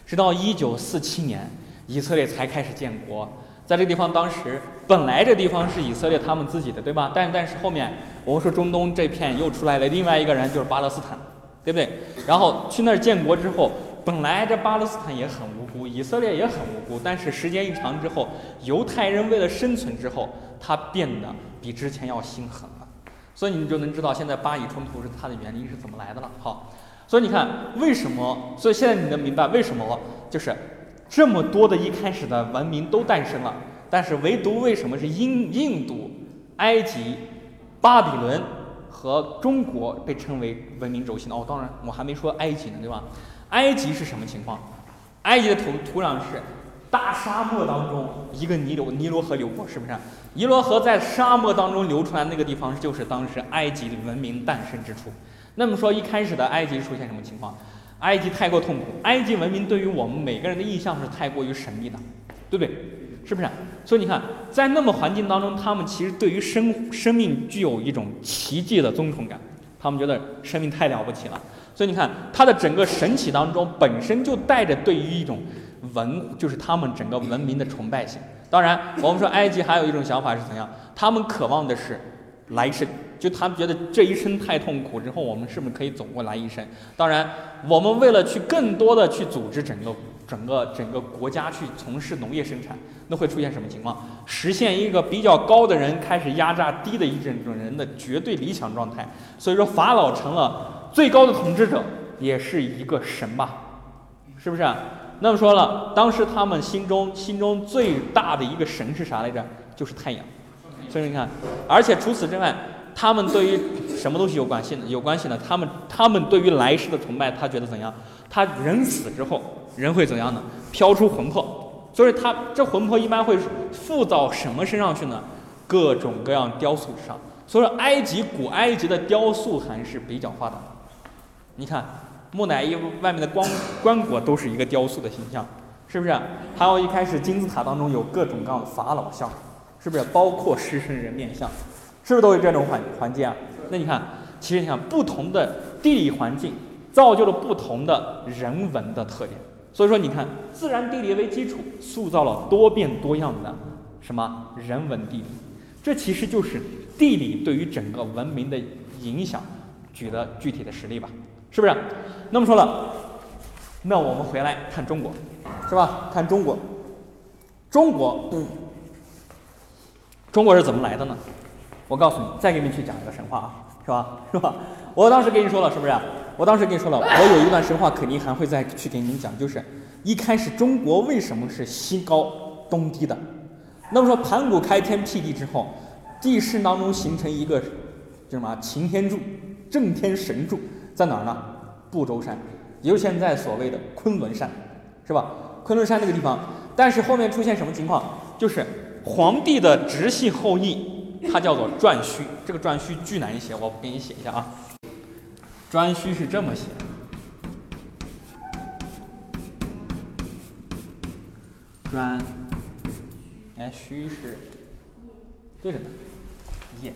直到一九四七年，以色列才开始建国。在这个地方，当时本来这地方是以色列他们自己的，对吧？但但是后面我们说中东这片又出来了另外一个人，就是巴勒斯坦，对不对？然后去那儿建国之后，本来这巴勒斯坦也很无辜，以色列也很无辜，但是时间一长之后，犹太人为了生存之后，他变得比之前要心狠。所以你就能知道现在巴以冲突是它的原因是怎么来的了。好，所以你看为什么？所以现在你能明白为什么就是这么多的一开始的文明都诞生了，但是唯独为什么是印印度、埃及、巴比伦和中国被称为文明轴心呢？哦，当然我还没说埃及呢，对吧？埃及是什么情况？埃及的土土壤是大沙漠当中一个尼流尼罗河流过，是不是？尼罗河在沙漠当中流出来那个地方，就是当时埃及的文明诞生之处。那么说，一开始的埃及出现什么情况？埃及太过痛苦，埃及文明对于我们每个人的印象是太过于神秘的，对不对？是不是？所以你看，在那么环境当中，他们其实对于生生命具有一种奇迹的尊崇感，他们觉得生命太了不起了。所以你看，它的整个神奇当中本身就带着对于一种文，就是他们整个文明的崇拜性。当然，我们说埃及还有一种想法是怎样？他们渴望的是来生，就他们觉得这一生太痛苦，之后我们是不是可以走过来一生？当然，我们为了去更多的去组织整个整个整个国家去从事农业生产，那会出现什么情况？实现一个比较高的人开始压榨低的一整种人的绝对理想状态。所以说，法老成了最高的统治者，也是一个神吧？是不是？那么说了，当时他们心中心中最大的一个神是啥来着？就是太阳。所以你看，而且除此之外，他们对于什么东西有关系呢？有关系呢？他们他们对于来世的崇拜，他觉得怎样？他人死之后，人会怎样呢？飘出魂魄。所以他这魂魄一般会附到什么身上去呢？各种各样雕塑上。所以说，埃及古埃及的雕塑还是比较发达的。你看。木乃伊外面的光棺椁都是一个雕塑的形象，是不是？还有一开始金字塔当中有各种各样的法老像，是不是？包括狮身人面像，是不是都有这种环环境啊？那你看，其实你看不同的地理环境造就了不同的人文的特点。所以说，你看自然地理为基础，塑造了多变多样的什么人文地理。这其实就是地理对于整个文明的影响，举的具体的实例吧。是不是？那么说了，那我们回来看中国，是吧？看中国，中国，中国是怎么来的呢？我告诉你，再给你们去讲一个神话啊，是吧？是吧？我当时跟你说了，是不是？我当时跟你说了，我有一段神话肯定还会再去给你们讲，就是一开始中国为什么是西高东低的？那么说盘古开天辟地之后，地势当中形成一个叫什么擎天柱、正天神柱。在哪儿呢？不周山，也就是现在所谓的昆仑山，是吧？昆仑山这个地方，但是后面出现什么情况？就是皇帝的直系后裔，他叫做颛顼。这个颛顼巨难写，我给你写一下啊。颛顼是这么写，颛，哎，顼是对着呢，耶。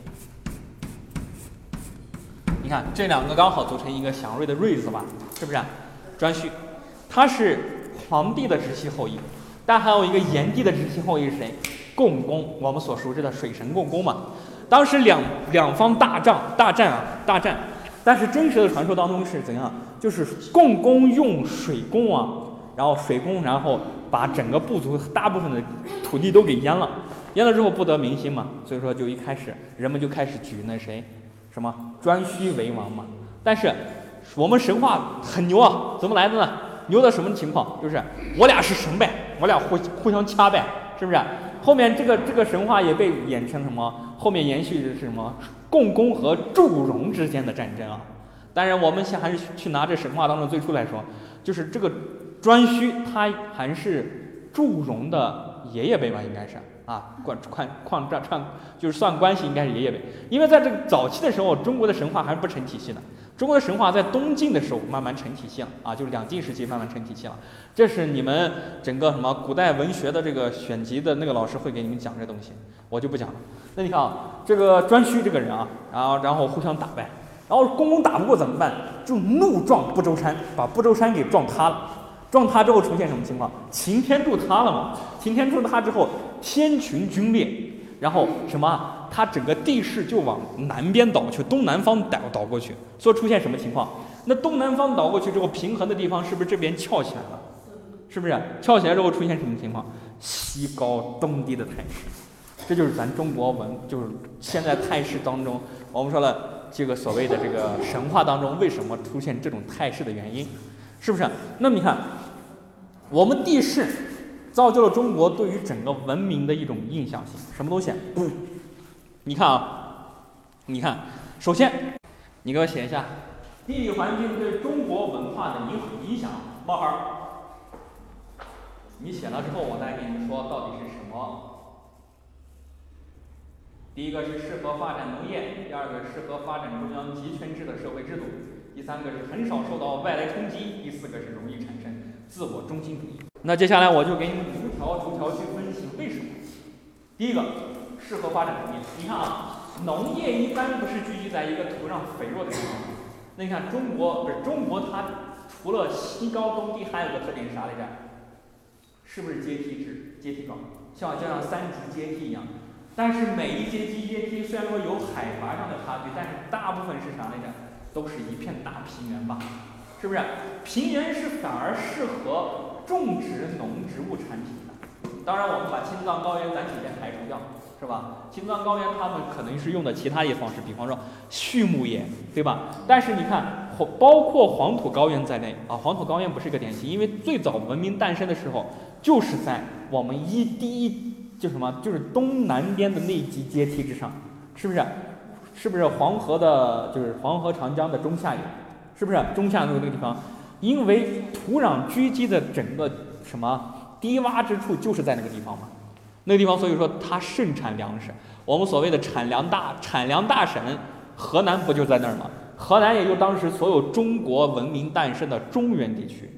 你看这两个刚好组成一个祥瑞的瑞字吧，是不是？颛顼，他是皇帝的直系后裔，但还有一个炎帝的直系后裔是谁？共工，我们所熟知的水神共工嘛。当时两两方大战，大战啊，大战。但是真实的传说当中是怎样？就是共工用水攻啊，然后水攻，然后把整个部族大部分的土地都给淹了，淹了之后不得民心嘛，所以说就一开始人们就开始举那谁？什么颛顼为王嘛？但是我们神话很牛啊，怎么来的呢？牛的什么情况？就是我俩是神呗，我俩互互相掐呗，是不是？后面这个这个神话也被演成什么？后面延续的是什么？共工和祝融之间的战争啊！当然，我们先还是去拿这神话当中最初来说，就是这个颛顼他还是祝融的爷爷辈吧，应该是。啊，关宽矿这串就是算关系，应该是爷爷辈。因为在这个早期的时候，中国的神话还是不成体系的。中国的神话在东晋的时候慢慢成体系了啊，就是两晋时期慢慢成体系了。这是你们整个什么古代文学的这个选集的那个老师会给你们讲这东西，我就不讲了。那你看啊，这个颛顼这个人啊，然后然后互相打败，然后公公打不过怎么办？就怒撞不周山，把不周山给撞塌了。撞塌之后出现什么情况？擎天柱塌了嘛？擎天柱塌之后，天群军裂，然后什么？它整个地势就往南边倒去，东南方倒倒过去，所以出现什么情况？那东南方倒过去之后，平衡的地方是不是这边翘起来了？是不是翘起来之后出现什么情况？西高东低的态势，这就是咱中国文，就是现在态势当中，我们说了这个所谓的这个神话当中为什么出现这种态势的原因，是不是？那么你看，我们地势造就了中国对于整个文明的一种印象性，什么东西？你看啊，你看，首先你给我写一下地理环境对中国文化的影影响，冒号。你写了之后，我再给你说到底是什么。第一个是适合发展农业，第二个适合发展中央集权制的社会制度，第三个是很少受到外来冲击，第四个是容易产生自我中心主义。那接下来我就给你们逐条逐条去分析为什么。第一个，适合发展农业。你看啊，农业一般不是聚集在一个土壤肥沃的地方。那你看中国不是中国，它除了西高东低，还有个特点是啥来着？是不是阶梯制、阶梯状，像就像三级阶梯一样？但是每一阶梯阶梯虽然说有海拔上的差距，但是大部分是啥来着？都是一片大平原吧？是不是？平原是反而适合种植农植物产品的。当然，我们把青藏高原暂且先排除掉，是吧？青藏高原他们可能是用的其他一些方式，比方说畜牧业，对吧？但是你看，包括黄土高原在内啊，黄土高原不是一个典型，因为最早文明诞生的时候。就是在我们一第一就什么，就是东南边的那级阶梯之上，是不是？是不是黄河的，就是黄河长江的中下游，是不是？中下游那个地方，因为土壤狙击的整个什么低洼之处，就是在那个地方嘛。那个地方，所以说它盛产粮食。我们所谓的产粮大产粮大省，河南不就在那儿吗？河南也就当时所有中国文明诞生的中原地区，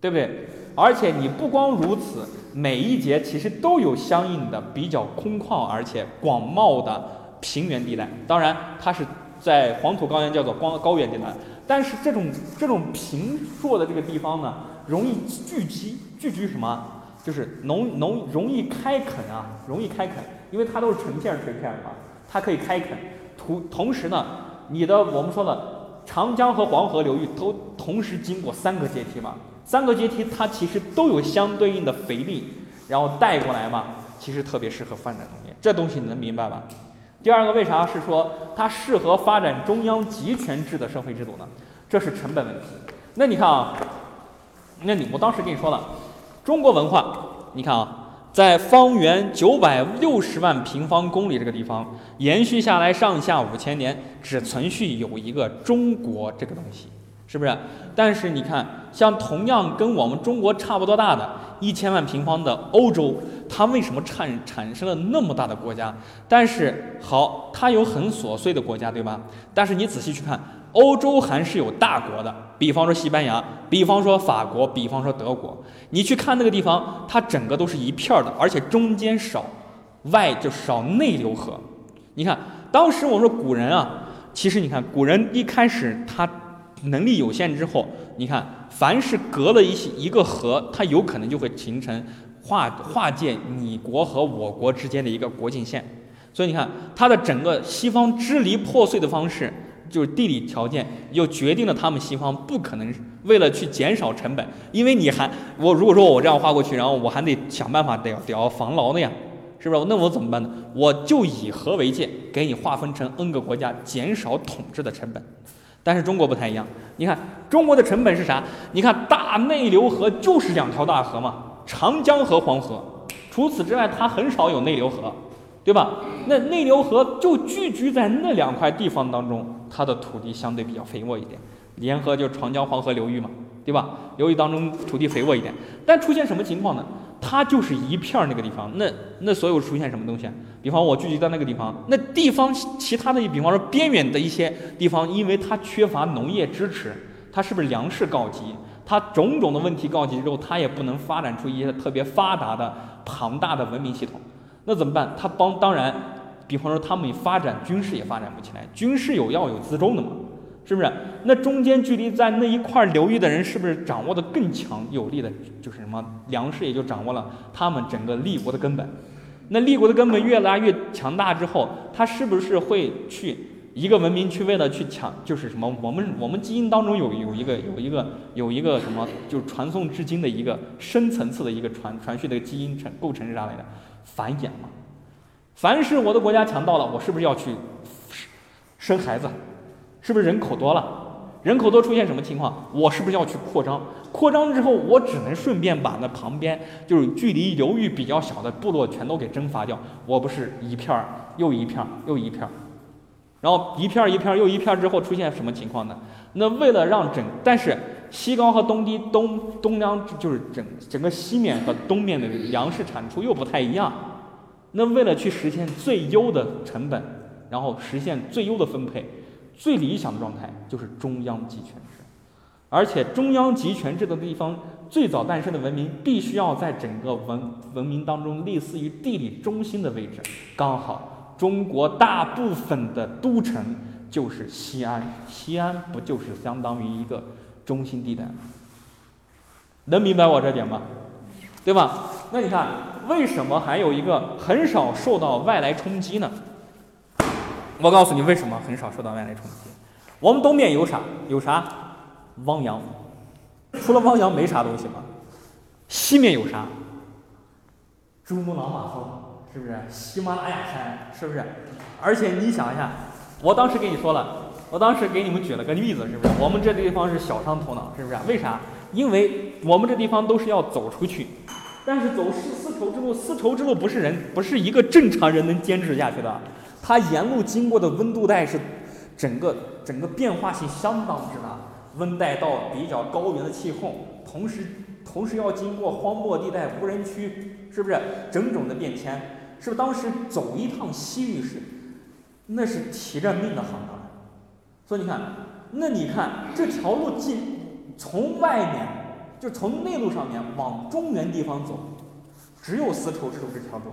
对不对？而且你不光如此，每一节其实都有相应的比较空旷而且广袤的平原地带。当然，它是在黄土高原叫做光高原地带。但是这种这种平硕的这个地方呢，容易聚集聚集什么？就是农农容易开垦啊，容易开垦，因为它都是成片成片嘛，它可以开垦。同同时呢，你的我们说的长江和黄河流域都同时经过三个阶梯嘛。三个阶梯，它其实都有相对应的肥力，然后带过来嘛，其实特别适合发展农业。这东西你能明白吧？第二个，为啥是说它适合发展中央集权制的社会制度呢？这是成本问题。那你看啊，那你我当时跟你说了，中国文化，你看啊，在方圆九百六十万平方公里这个地方，延续下来上下五千年，只存续有一个中国这个东西。是不是？但是你看，像同样跟我们中国差不多大的一千万平方的欧洲，它为什么产产生了那么大的国家？但是好，它有很琐碎的国家，对吧？但是你仔细去看，欧洲还是有大国的，比方说西班牙，比方说法国，比方说德国。你去看那个地方，它整个都是一片的，而且中间少外就少内流河。你看，当时我说古人啊，其实你看古人一开始他。能力有限之后，你看，凡是隔了一些一个河，它有可能就会形成划划界你国和我国之间的一个国境线。所以你看，它的整个西方支离破碎的方式，就是地理条件又决定了他们西方不可能为了去减少成本，因为你还我如果说我这样划过去，然后我还得想办法得要得要防牢的呀，是不是？那我怎么办呢？我就以河为界，给你划分成 N 个国家，减少统治的成本。但是中国不太一样，你看中国的成本是啥？你看大内流河就是两条大河嘛，长江和黄河。除此之外，它很少有内流河，对吧？那内流河就聚居在那两块地方当中，它的土地相对比较肥沃一点。沿河就是长江黄河流域嘛，对吧？流域当中土地肥沃一点，但出现什么情况呢？它就是一片儿那个地方，那那所有出现什么东西？比方我聚集在那个地方，那地方其他的，比方说边远的一些地方，因为它缺乏农业支持，它是不是粮食告急？它种种的问题告急之后，它也不能发展出一些特别发达的庞大的文明系统，那怎么办？它帮当然，比方说他们发展军事也发展不起来，军事有要有辎重的嘛。是不是？那中间距离在那一块流域的人，是不是掌握的更强有力的？就是什么粮食，也就掌握了他们整个立国的根本。那立国的根本越拉越强大之后，他是不是会去一个文明去为了去抢，就是什么？我们我们基因当中有有一个有一个有一个什么，就是传送至今的一个深层次的一个传传续的基因成构成是啥来着？繁衍嘛。凡是我的国家强大了，我是不是要去生孩子？是不是人口多了？人口多出现什么情况？我是不是要去扩张？扩张之后，我只能顺便把那旁边就是距离流域比较小的部落全都给征伐掉。我不是一片儿又一片儿又一片儿，然后一片儿一片儿又一片儿之后出现什么情况呢？那为了让整，但是西高和东低东东央就是整整个西面和东面的粮食产出又不太一样。那为了去实现最优的成本，然后实现最优的分配，最理想的状态就是中央集权制。而且中央集权制的地方最早诞生的文明，必须要在整个文文明当中类似于地理中心的位置。刚好中国大部分的都城就是西安，西安不就是相当于一个中心地带吗？能明白我这点吗？对吧？那你看，为什么还有一个很少受到外来冲击呢？我告诉你，为什么很少受到外来冲击？我们东面有啥？有啥？汪洋。除了汪洋，没啥东西吗？西面有啥？珠穆朗玛峰，是不是？喜马拉雅山，是不是？而且你想一下，我当时跟你说了，我当时给你们举了个例子，是不是？我们这地方是小商头脑，是不是？为啥？因为我们这地方都是要走出去。但是走丝丝绸之路，丝绸之路不是人，不是一个正常人能坚持下去的。它沿路经过的温度带是整个整个变化性相当之大，温带到比较高原的气候，同时同时要经过荒漠地带、无人区，是不是？种种的变迁，是不是？当时走一趟西域是，那是提着命的行当。所以你看，那你看这条路进从外面。就从内陆上面往中原地方走，只有丝绸之路这条路。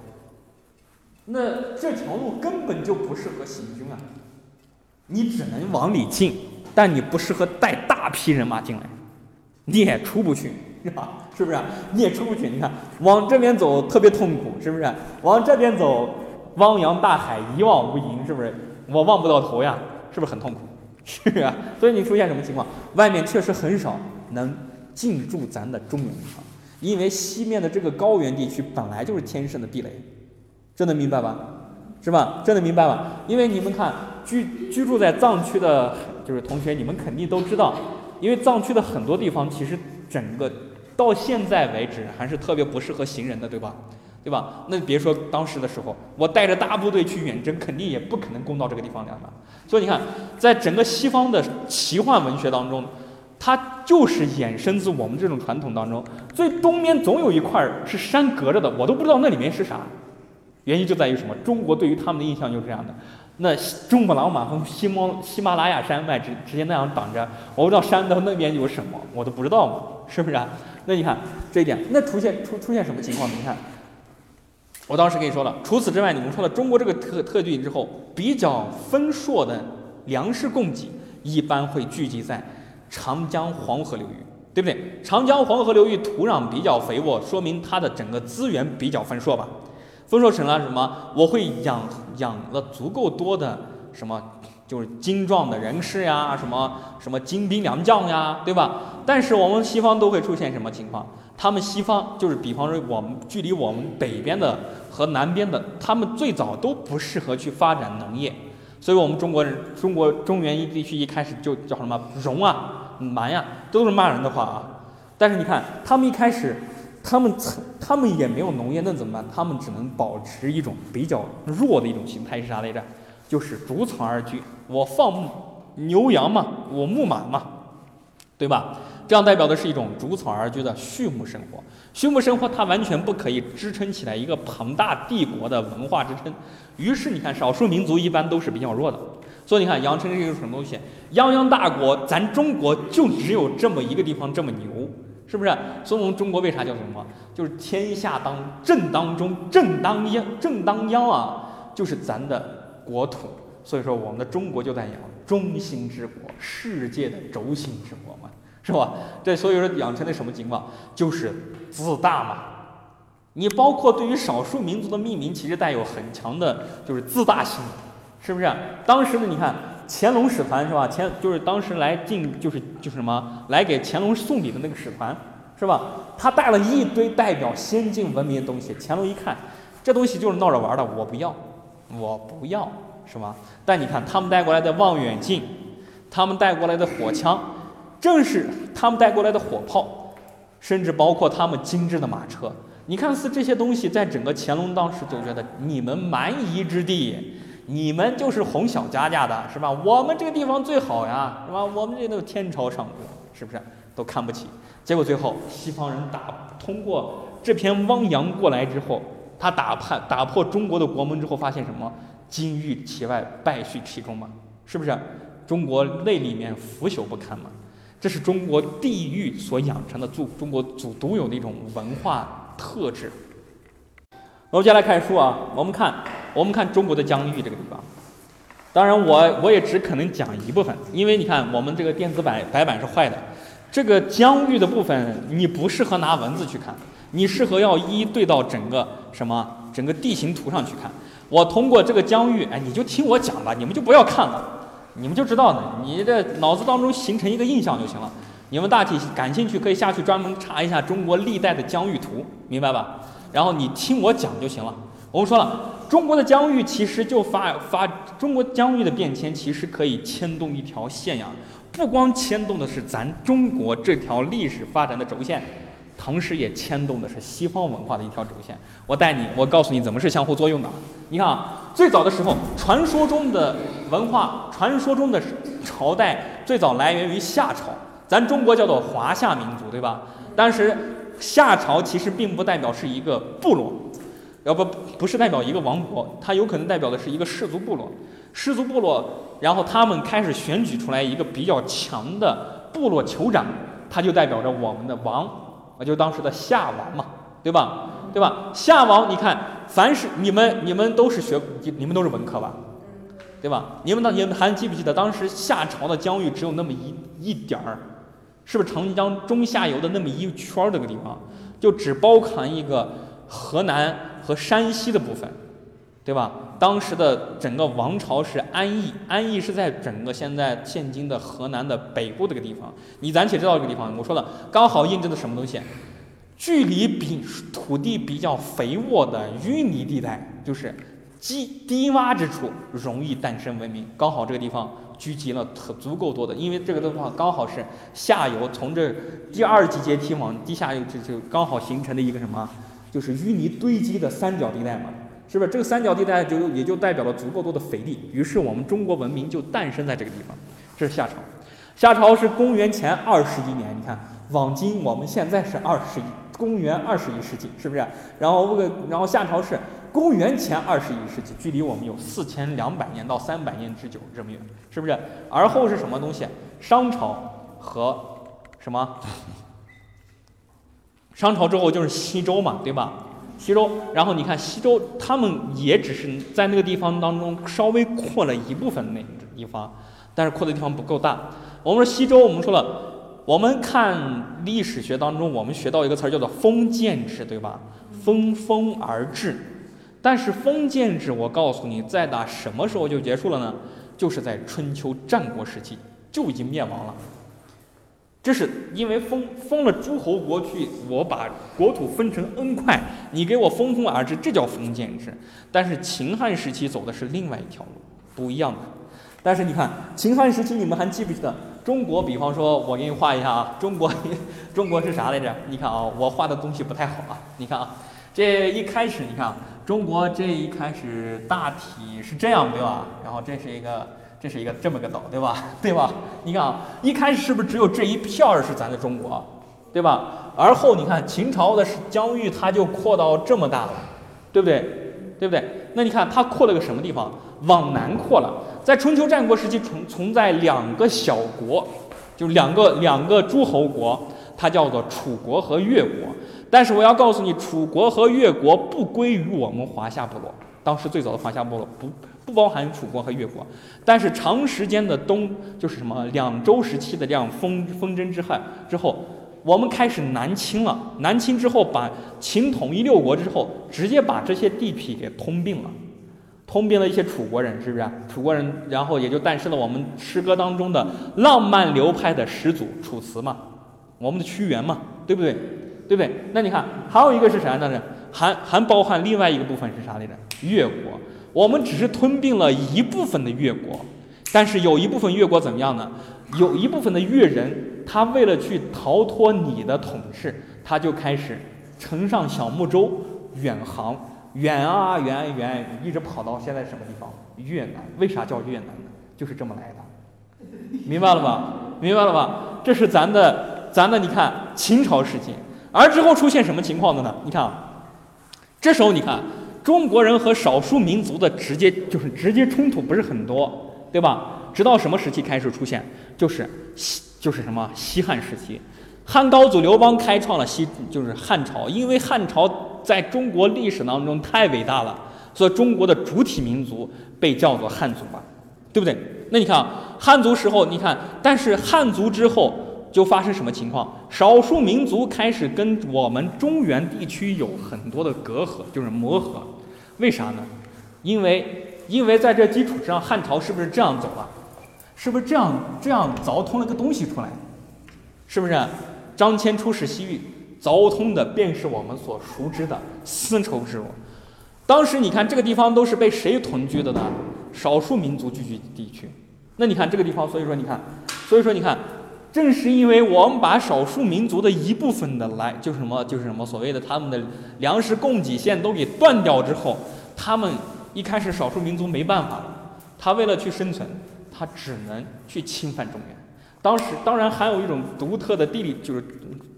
那这条路根本就不适合行军啊！你只能往里进，但你不适合带大批人马进来，你也出不去，是 吧？是不是？你也出不去。你看，往这边走特别痛苦，是不是？往这边走，汪洋大海一望无垠，是不是？我望不到头呀，是不是很痛苦？是啊。所以你出现什么情况？外面确实很少能。进驻咱的中原地方，因为西面的这个高原地区本来就是天生的地雷，这能明白吧？是吧？这能明白吧？因为你们看居居住在藏区的，就是同学，你们肯定都知道，因为藏区的很多地方其实整个到现在为止还是特别不适合行人的，对吧？对吧？那别说当时的时候，我带着大部队去远征，肯定也不可能攻到这个地方来的？所以你看，在整个西方的奇幻文学当中。它就是衍生自我们这种传统当中，最东边总有一块是山隔着的，我都不知道那里面是啥。原因就在于什么？中国对于他们的印象就是这样的。那珠穆朗玛峰、喜马喜马拉雅山脉直直接那样挡着，我不知道山的那边有什么，我都不知道嘛，是不是？那你看这一点，那出现出出现什么情况？你看，我当时跟你说了，除此之外，你们说了中国这个特特地之后，比较丰硕的粮食供给一般会聚集在。长江黄河流域，对不对？长江黄河流域土壤比较肥沃，说明它的整个资源比较丰硕吧？丰硕成了什么？我会养养了足够多的什么，就是精壮的人士呀，什么什么精兵良将呀，对吧？但是我们西方都会出现什么情况？他们西方就是，比方说我们距离我们北边的和南边的，他们最早都不适合去发展农业，所以我们中国人，中国中原一地区一开始就叫什么戎啊？蛮呀，都是骂人的话啊！但是你看，他们一开始，他们他们也没有农业，那怎么办？他们只能保持一种比较弱的一种形态，是啥来着？就是逐草而居。我放牧牛羊嘛，我牧马嘛，对吧？这样代表的是一种逐草而居的畜牧生活。畜牧生活它完全不可以支撑起来一个庞大帝国的文化支撑。于是你看，少数民族一般都是比较弱的。所以你看，羊城是一个什么东西？泱泱大国，咱中国就只有这么一个地方这么牛，是不是？所以我们中国为啥叫什么？就是天下当正当中，正当央，正当央啊，就是咱的国土。所以说，我们的中国就在养中心之国，世界的轴心之国嘛，是吧？这所以说养成的什么情况？就是自大嘛。你包括对于少数民族的命名，其实带有很强的，就是自大性。是不是？当时呢？你看乾隆使团是吧？乾就是当时来进就是就是什么来给乾隆送礼的那个使团是吧？他带了一堆代表先进文明的东西，乾隆一看，这东西就是闹着玩的，我不要，我不要，是吧？但你看他们带过来的望远镜，他们带过来的火枪，正是他们带过来的火炮，甚至包括他们精致的马车。你看似这些东西，在整个乾隆当时就觉得你们蛮夷之地，你们就是哄小家家的，是吧？我们这个地方最好呀，是吧？我们这都是天朝上国，是不是都看不起？结果最后西方人打通过这片汪洋过来之后，他打判打破中国的国门之后，发现什么？金玉其外，败絮其中嘛，是不是？中国内里面腐朽不堪嘛？这是中国地域所养成的祖中国祖独有的一种文化特质。我们接下来看书啊，我们看我们看中国的疆域这个地方。当然我我也只可能讲一部分，因为你看我们这个电子版白板是坏的。这个疆域的部分，你不适合拿文字去看，你适合要一一对到整个什么整个地形图上去看。我通过这个疆域，哎，你就听我讲吧，你们就不要看了，你们就知道呢，你这脑子当中形成一个印象就行了。你们大体感兴趣可以下去专门查一下中国历代的疆域图，明白吧？然后你听我讲就行了。我们说了，中国的疆域其实就发发，中国疆域的变迁其实可以牵动一条线呀。不光牵动的是咱中国这条历史发展的轴线，同时也牵动的是西方文化的一条轴线。我带你，我告诉你怎么是相互作用的。你看啊，最早的时候，传说中的文化，传说中的朝代，最早来源于夏朝。咱中国叫做华夏民族，对吧？但是夏朝其实并不代表是一个部落，要不不是代表一个王国，它有可能代表的是一个氏族部落。氏族部落。然后他们开始选举出来一个比较强的部落酋长，他就代表着我们的王，就当时的夏王嘛，对吧？对吧？夏王，你看，凡是你们，你们都是学，你们都是文科吧？对吧？你们当，你们还记不记得当时夏朝的疆域只有那么一一点儿，是不是长江中下游的那么一圈儿这个地方，就只包含一个河南和山西的部分，对吧？当时的整个王朝是安邑，安邑是在整个现在现今的河南的北部这个地方。你暂且知道这个地方，我说了，刚好印证的什么东西？距离比土地比较肥沃的淤泥地带，就是低低洼之处，容易诞生文明。刚好这个地方聚集了足够多的，因为这个地方刚好是下游，从这第二级阶梯往地下，就就刚好形成的一个什么，就是淤泥堆积的三角地带嘛。是不是这个三角地带就也就代表了足够多的肥力？于是我们中国文明就诞生在这个地方。这是夏朝，夏朝是公元前二十一年。你看，往今我们现在是二十一，公元二十一世纪，是不是？然后这个，然后夏朝是公元前二十一世纪，距离我们有四千两百年到三百年之久这么远，是不是？而后是什么东西？商朝和什么？商朝之后就是西周嘛，对吧？西周，然后你看西周，他们也只是在那个地方当中稍微扩了一部分那地方，但是扩的地方不够大。我们说西周，我们说了，我们看历史学当中，我们学到一个词儿叫做封建制，对吧？封封而治，但是封建制，我告诉你，在打什么时候就结束了呢？就是在春秋战国时期就已经灭亡了。这是因为封封了诸侯国去，我把国土分成 n 块，你给我封封而治，这叫封建制。但是秦汉时期走的是另外一条路，不一样的。但是你看秦汉时期，你们还记不记得中国？比方说，我给你画一下啊，中国，中国是啥来着？你看啊，我画的东西不太好啊。你看啊，这一开始你看，中国这一开始大体是这样对吧？然后这是一个。这是一个这么个岛，对吧？对吧？你看啊，一开始是不是只有这一片儿是咱的中国，对吧？而后你看秦朝的疆域，它就扩到这么大了，对不对？对不对？那你看它扩了个什么地方？往南扩了。在春秋战国时期，存存在两个小国，就两个两个诸侯国，它叫做楚国和越国。但是我要告诉你，楚国和越国不归于我们华夏部落。当时最早的华夏部落不。不包含楚国和越国，但是长时间的东就是什么两周时期的这样风风筝之害之后，我们开始南侵了。南侵之后，把秦统一六国之后，直接把这些地痞给吞并了。通并了一些楚国人，是不是？楚国人，然后也就诞生了我们诗歌当中的浪漫流派的始祖楚辞嘛，我们的屈原嘛，对不对？对不对？那你看，还有一个是啥呢？还还包含另外一个部分是啥来着？越国，我们只是吞并了一部分的越国，但是有一部分越国怎么样呢？有一部分的越人，他为了去逃脱你的统治，他就开始乘上小木舟远航，远啊远啊远，一直跑到现在什么地方？越南。为啥叫越南呢？就是这么来的，明白了吧？明白了吧？这是咱的咱的，你看秦朝时期，而之后出现什么情况的呢？你看啊，这时候你看中国人和少数民族的直接就是直接冲突不是很多，对吧？直到什么时期开始出现？就是西，就是什么西汉时期，汉高祖刘邦开创了西，就是汉朝。因为汉朝在中国历史当中太伟大了，所以中国的主体民族被叫做汉族吧，对不对？那你看啊，汉族时候，你看，但是汉族之后就发生什么情况？少数民族开始跟我们中原地区有很多的隔阂，就是磨合。为啥呢？因为因为在这基础之上，汉朝是不是这样走了？是不是这样这样凿通了个东西出来？是不是？张骞出使西域，凿通的便是我们所熟知的丝绸之路。当时你看这个地方都是被谁屯居的呢？少数民族聚居地区。那你看这个地方，所以说你看，所以说你看，正是因为我们把少数民族的一部分的来，就是什么，就是什么所谓的他们的粮食供给线都给断掉之后，他们一开始少数民族没办法了，他为了去生存。他只能去侵犯中原。当时当然还有一种独特的地理，就是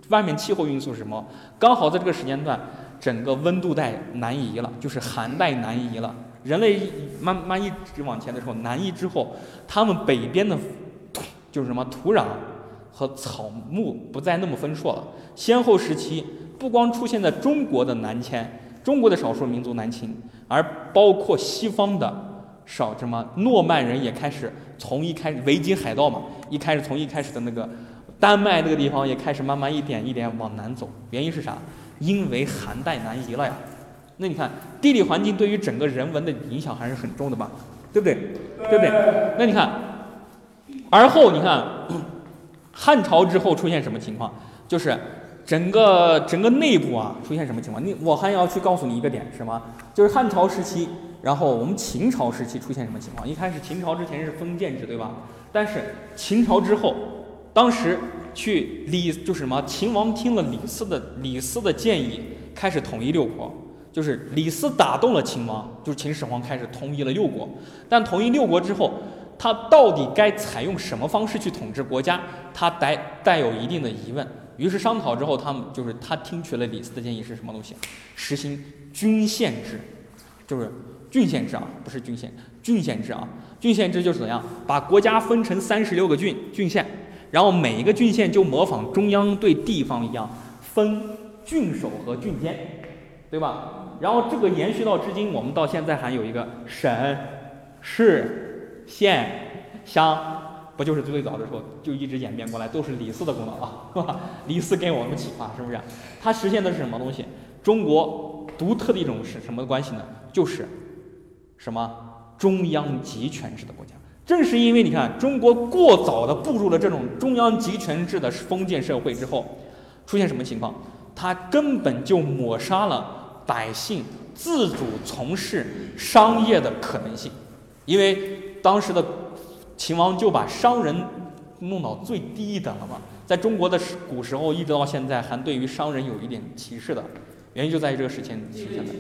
外面气候因素是什么？刚好在这个时间段，整个温度带南移了，就是寒带南移了。人类慢慢一直往前的时候，南移之后，他们北边的就是什么土壤和草木不再那么丰硕了。先后时期不光出现在中国的南迁，中国的少数民族南迁，而包括西方的。少什么？诺曼人也开始从一开始维京海盗嘛，一开始从一开始的那个丹麦那个地方也开始慢慢一点一点往南走。原因是啥？因为寒带南移了呀。那你看地理环境对于整个人文的影响还是很重的吧？对不对？对不对？那你看，而后你看汉朝之后出现什么情况？就是整个整个内部啊出现什么情况？你我还要去告诉你一个点，什么？就是汉朝时期。然后我们秦朝时期出现什么情况？一开始秦朝之前是封建制，对吧？但是秦朝之后，当时去李就是什么？秦王听了李斯的李斯的建议，开始统一六国。就是李斯打动了秦王，就是秦始皇开始统一了六国。但统一六国之后，他到底该采用什么方式去统治国家？他带带有一定的疑问。于是商讨之后，他们就是他听取了李斯的建议是什么东西？实行郡县制，就是。郡县制啊，不是郡县，郡县制啊，郡县制就是怎样，把国家分成三十六个郡郡县，然后每一个郡县就模仿中央对地方一样，分郡守和郡监，对吧？然后这个延续到至今，我们到现在还有一个省、市、县、乡，不就是最早的时候就一直演变过来，都是李斯的功劳啊，是吧？李斯给我们启发，是不是？他实现的是什么东西？中国独特的一种是什么关系呢？就是。什么中央集权制的国家？正是因为你看中国过早的步入了这种中央集权制的封建社会之后，出现什么情况？它根本就抹杀了百姓自主从事商业的可能性。因为当时的秦王就把商人弄到最低等了嘛，在中国的古时候一直到现在，还对于商人有一点歧视的。原因就在于这个事情体现的。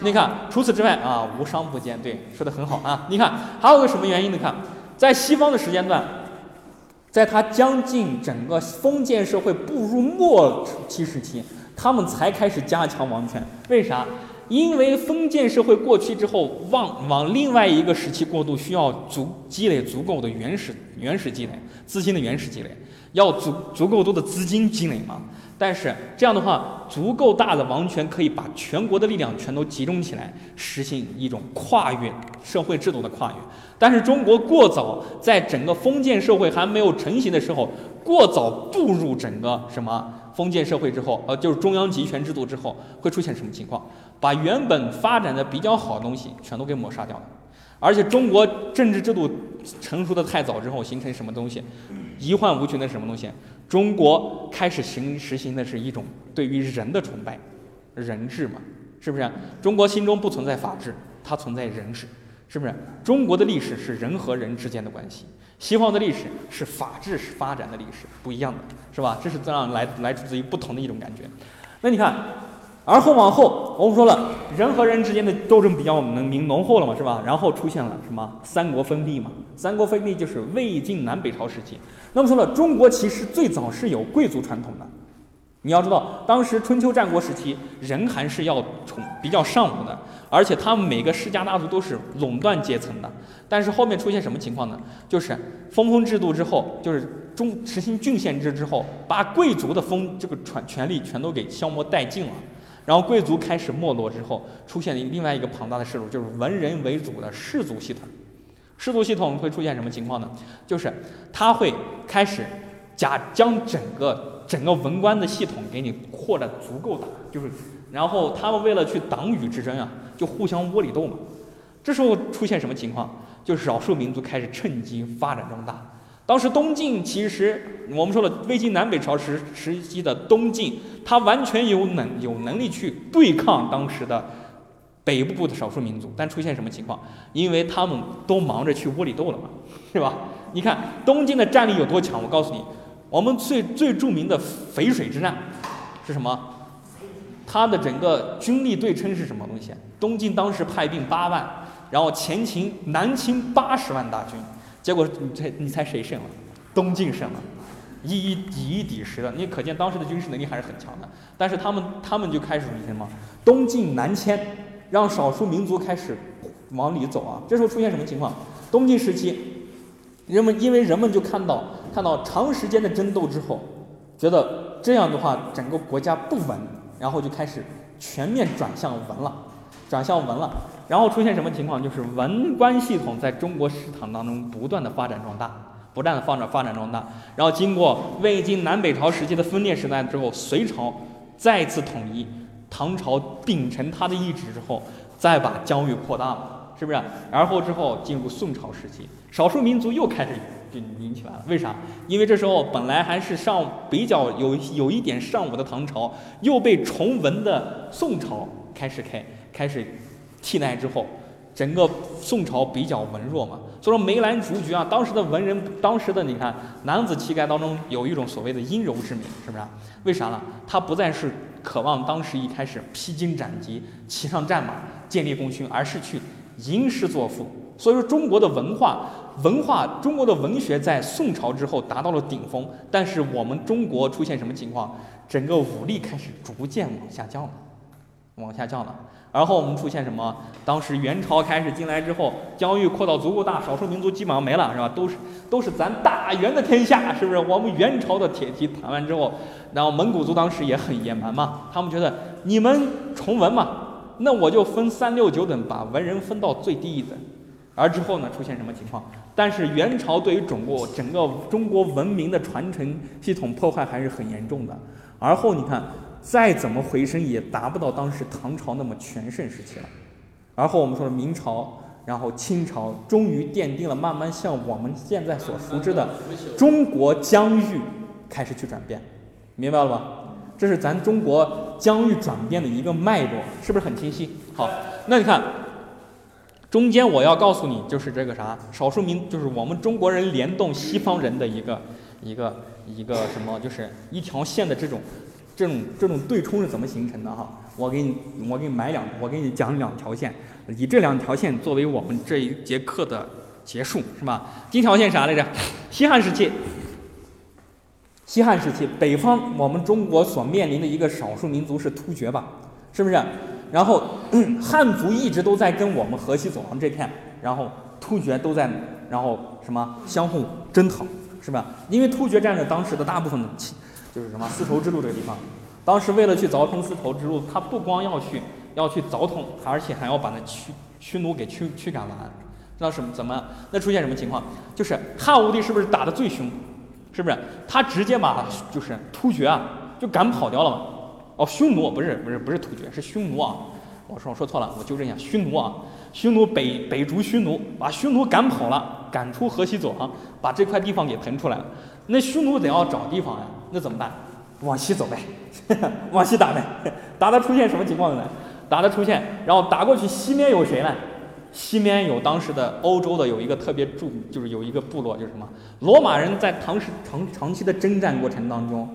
你看，除此之外啊，无商不奸，对，说的很好啊。你看，还有个什么原因？你看，在西方的时间段，在他将近整个封建社会步入末期时期，他们才开始加强王权。为啥？因为封建社会过去之后，往往另外一个时期过渡，需要足积累足够的原始原始积累资金的原始积累，要足足够多的资金积累嘛。但是这样的话，足够大的王权可以把全国的力量全都集中起来，实行一种跨越社会制度的跨越。但是中国过早在整个封建社会还没有成型的时候，过早步入整个什么封建社会之后，呃，就是中央集权制度之后，会出现什么情况？把原本发展的比较好的东西全都给抹杀掉了。而且中国政治制度成熟的太早之后，形成什么东西？一患无穷的什么东西？中国开始行实行的是一种对于人的崇拜，人治嘛，是不是？中国心中不存在法治，它存在人治，是不是？中国的历史是人和人之间的关系，西方的历史是法治是发展的历史，不一样的，是吧？这是这样来来自于不同的一种感觉。那你看。而后往后，我们说了，人和人之间的斗争比较浓明浓厚了嘛，是吧？然后出现了什么三国分立嘛？三国分立就是魏晋南北朝时期。那么说了，中国其实最早是有贵族传统的。你要知道，当时春秋战国时期，人还是要崇比较尚武的，而且他们每个世家大族都是垄断阶层的。但是后面出现什么情况呢？就是分封制度之后，就是中实行郡县制之后，把贵族的封这个权权力全都给消磨殆尽了。然后贵族开始没落之后，出现了另外一个庞大的势力，就是文人为主的士族系统。士族系统会出现什么情况呢？就是他会开始假将整个整个文官的系统给你扩得足够大，就是然后他们为了去党羽之争啊，就互相窝里斗嘛。这时候出现什么情况？就少数民族开始趁机发展壮大。当时东晋其实我们说了，魏晋南北朝时时期的东晋，它完全有能有能力去对抗当时的北部的少数民族，但出现什么情况？因为他们都忙着去窝里斗了嘛，是吧？你看东晋的战力有多强？我告诉你，我们最最著名的淝水之战是什么？它的整个军力对称是什么东西？东晋当时派兵八万，然后前秦南侵八十万大军。结果你猜你猜谁胜了？东晋胜了，一一以一敌十的，你可见当时的军事能力还是很强的。但是他们他们就开始什么？东晋南迁，让少数民族开始往里走啊。这时候出现什么情况？东晋时期，人们因为人们就看到看到长时间的争斗之后，觉得这样的话整个国家不稳，然后就开始全面转向文了，转向文了。然后出现什么情况？就是文官系统在中国史堂当中不断的发展壮大，不断的发展发展壮大。然后经过魏晋南北朝时期的分裂时代之后，隋朝再次统一，唐朝秉承他的意志之后，再把疆域扩大了，是不是？然后之后进入宋朝时期，少数民族又开始就引起来了。为啥？因为这时候本来还是上比较有有一点尚武的唐朝，又被崇文的宋朝开始开开始。替代之后，整个宋朝比较文弱嘛，所以说梅兰竹菊啊，当时的文人，当时的你看男子气概当中有一种所谓的阴柔之美，是不是？为啥呢？他不再是渴望当时一开始披荆斩棘、骑上战马、建立功勋，而是去吟诗作赋。所以说，中国的文化、文化、中国的文学在宋朝之后达到了顶峰，但是我们中国出现什么情况？整个武力开始逐渐往下降了，往下降了。然后我们出现什么？当时元朝开始进来之后，疆域扩到足够大，少数民族基本上没了，是吧？都是都是咱大元的天下，是不是？我们元朝的铁蹄谈完之后，然后蒙古族当时也很野蛮嘛，他们觉得你们崇文嘛，那我就分三六九等，把文人分到最低一等。而之后呢，出现什么情况？但是元朝对于中国整个中国文明的传承系统破坏还是很严重的。而后你看。再怎么回升，也达不到当时唐朝那么全盛时期了。而后我们说的明朝，然后清朝，终于奠定了慢慢向我们现在所熟知的中国疆域开始去转变，明白了吧？这是咱中国疆域转变的一个脉络，是不是很清晰？好，那你看，中间我要告诉你，就是这个啥，少数民，就是我们中国人联动西方人的一个一个一个什么，就是一条线的这种。这种这种对冲是怎么形成的哈？我给你我给你买两，我给你讲两条线，以这两条线作为我们这一节课的结束，是吧？第一条线啥来着？西汉时期，西汉时期北方我们中国所面临的一个少数民族是突厥吧？是不是？然后 汉族一直都在跟我们河西走廊这片，然后突厥都在，然后什么相互征讨，是吧？因为突厥占着当时的大部分的。就是什么丝绸之路这个地方，当时为了去凿通丝绸之路，他不光要去要去凿通，而且还要把那驱驱奴给驱驱赶完，知道什么怎么？那出现什么情况？就是汉武帝是不是打的最凶？是不是？他直接把就是突厥啊就赶跑掉了嘛？哦，匈奴不是不是不是突厥是匈奴啊，我说我说错了，我纠正一下，匈奴啊，匈奴北北逐匈奴，把匈奴赶跑了，赶出河西走廊，把这块地方给腾出来了。那匈奴得要找地方呀，那怎么办？往西走呗，往西打呗，打的出现什么情况呢？打的出现，然后打过去，西面有谁呢？西面有当时的欧洲的有一个特别著，就是有一个部落，就是什么？罗马人在唐时长长期的征战过程当中，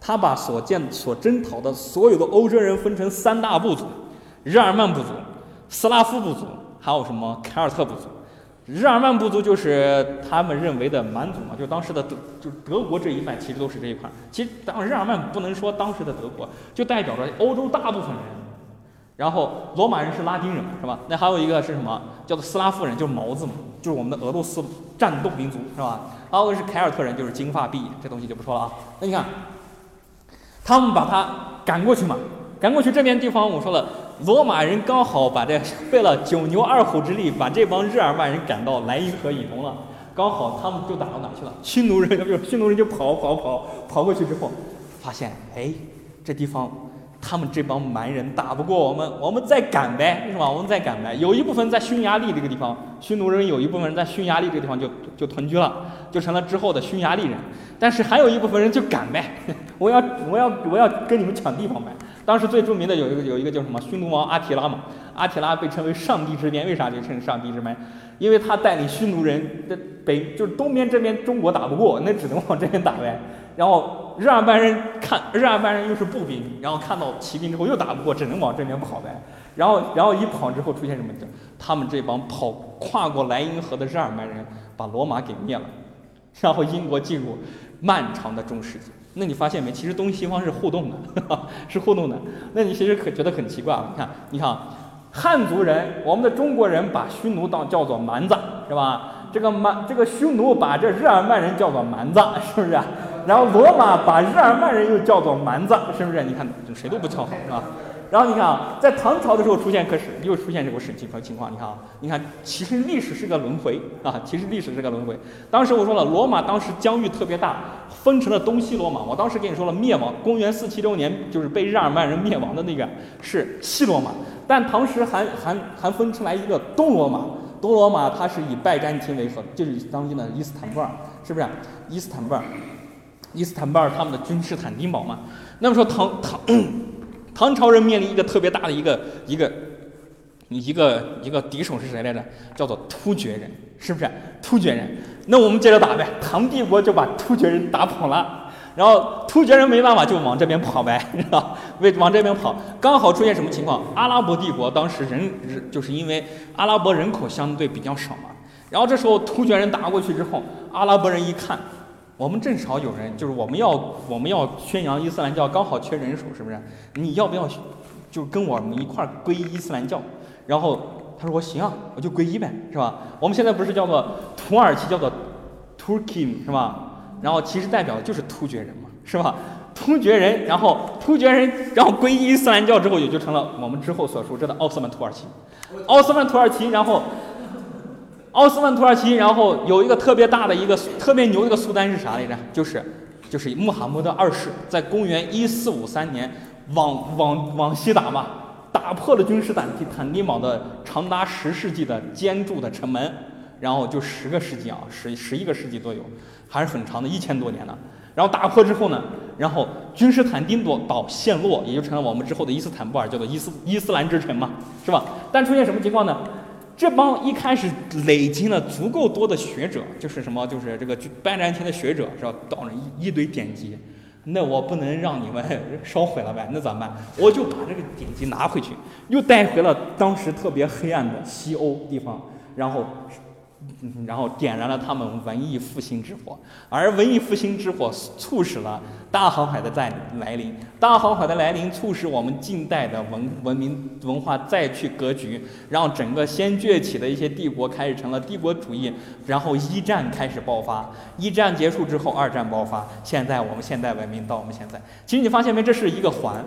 他把所见所征讨的所有的欧洲人分成三大部族：日耳曼部族、斯拉夫部族，还有什么凯尔特部族。日耳曼部族就是他们认为的蛮族嘛，就当时的德，就是德国这一脉，其实都是这一块。其实当日耳曼不能说当时的德国，就代表着欧洲大部分人。然后罗马人是拉丁人，是吧？那还有一个是什么？叫做斯拉夫人，就是毛子嘛，就是我们的俄罗斯战斗民族，是吧？还有个是凯尔特人，就是金发碧眼，这东西就不说了啊。那你看，他们把他赶过去嘛，赶过去这边地方，我说了，罗马人刚好把这费了九牛二虎之力，把这帮日耳曼人赶到莱茵河以东了。刚好他们就打到哪去了？匈奴人，匈奴人就跑跑跑跑过去之后，发现，哎，这地方。他们这帮蛮人打不过我们，我们再赶呗，是吧？我们再赶呗。有一部分在匈牙利这个地方，匈奴人有一部分人在匈牙利这个地方就就屯居了，就成了之后的匈牙利人。但是还有一部分人就赶呗，我要我要我要跟你们抢地方呗。当时最著名的有一个有一个叫什么匈奴王阿提拉嘛，阿提拉被称为上帝之鞭，为啥就称上帝之鞭？因为他带领匈奴人的北就是东边这边中国打不过，那只能往这边打呗。然后日耳曼人看日耳曼人又是步兵，然后看到骑兵之后又打不过，只能往这边跑呗。然后然后一跑之后出现什么？他们这帮跑跨过莱茵河的日耳曼人把罗马给灭了，然后英国进入漫长的中世纪。那你发现没？其实东西方是互动的，是互动的。那你其实可觉得很奇怪啊？你看，你看，汉族人，我们的中国人把匈奴当叫做蛮子，是吧？这个蛮这个匈奴把这日耳曼人叫做蛮子，是不是？然后罗马把日耳曼人又叫做蛮子，是不是？你看谁都不叫好，是吧？然后你看啊，在唐朝的时候出现，可是又出现这个事情和情况。你看啊，你看，其实历史是个轮回啊，其实历史是个轮回。当时我说了，罗马当时疆域特别大，分成了东西罗马。我当时跟你说了，灭亡，公元四七六年就是被日耳曼人灭亡的那个是西罗马，但同时还还还分出来一个东罗马。东罗马它是以拜占庭为核，就是当今的伊斯坦布尔，是不是？伊斯坦布尔。伊斯坦布尔他们的君士坦丁堡嘛，那么说唐唐唐朝人面临一个特别大的一个一个一个一个敌手是谁来着？叫做突厥人，是不是？突厥人，那我们接着打呗。唐帝国就把突厥人打跑了，然后突厥人没办法就往这边跑呗，是吧？为往这边跑，刚好出现什么情况？阿拉伯帝国当时人人就是因为阿拉伯人口相对比较少嘛，然后这时候突厥人打过去之后，阿拉伯人一看。我们正少有人，就是我们要我们要宣扬伊斯兰教，刚好缺人手，是不是？你要不要，就跟我们一块儿皈依伊斯兰教？然后他说我行啊，我就皈依呗，是吧？我们现在不是叫做土耳其，叫做 Turkey 是吧？然后其实代表的就是突厥人嘛，是吧？突厥人，然后突厥人，然后皈依伊斯兰教之后，也就成了我们之后所熟知的奥斯曼土耳其。奥斯曼土耳其，然后。奥斯曼土耳其，然后有一个特别大的一个特别牛的一个苏丹是啥来着？就是，就是穆罕默德二世，在公元一四五三年往往往西打嘛，打破了君士坦丁坦丁堡的长达十世纪的坚固的城门，然后就十个世纪啊，十十一个世纪都有，还是很长的，一千多年呢。然后打破之后呢，然后君士坦丁堡陷落，也就成了我们之后的伊斯坦布尔，叫做伊斯伊斯兰之城嘛，是吧？但出现什么情况呢？这帮一开始累积了足够多的学者，就是什么，就是这个拜占庭的学者，是吧？到了一一堆典籍，那我不能让你们烧毁了呗？那咋办？我就把这个典籍拿回去，又带回了当时特别黑暗的西欧地方，然后。然后点燃了他们文艺复兴之火，而文艺复兴之火促使了大航海的在来临。大航海的来临促使我们近代的文文明文化再去格局，让整个先崛起的一些帝国开始成了帝国主义。然后一战开始爆发，一战结束之后，二战爆发。现在我们现代文明到我们现在，其实你发现没？这是一个环。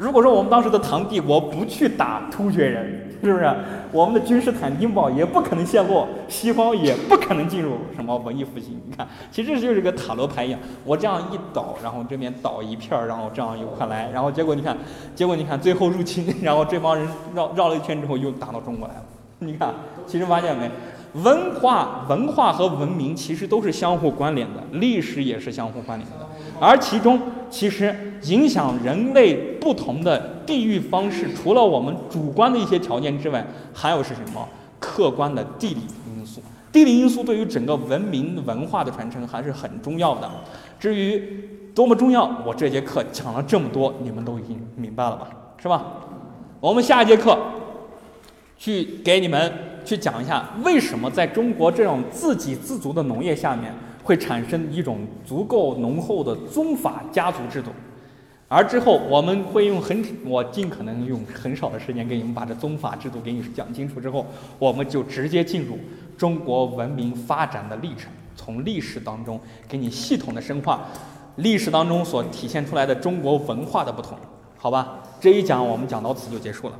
如果说我们当时的唐帝国不去打突厥人，是不是我们的君士坦丁堡也不可能陷落，西方也不可能进入什么文艺复兴？你看，其实就是个塔罗牌一样，我这样一倒，然后这边倒一片儿，然后这样又快来，然后结果你看，结果你看最后入侵，然后这帮人绕绕了一圈之后又打到中国来了。你看，其实发现没？文化、文化和文明其实都是相互关联的，历史也是相互关联的，而其中其实影响人类不同的地域方式，除了我们主观的一些条件之外，还有是什么？客观的地理因素。地理因素对于整个文明文化的传承还是很重要的。至于多么重要，我这节课讲了这么多，你们都已经明白了吧？是吧？我们下一节课去给你们。去讲一下为什么在中国这种自给自足的农业下面会产生一种足够浓厚的宗法家族制度，而之后我们会用很我尽可能用很少的时间给你们把这宗法制度给你讲清楚之后，我们就直接进入中国文明发展的历程，从历史当中给你系统的深化历史当中所体现出来的中国文化的不同，好吧？这一讲我们讲到此就结束了。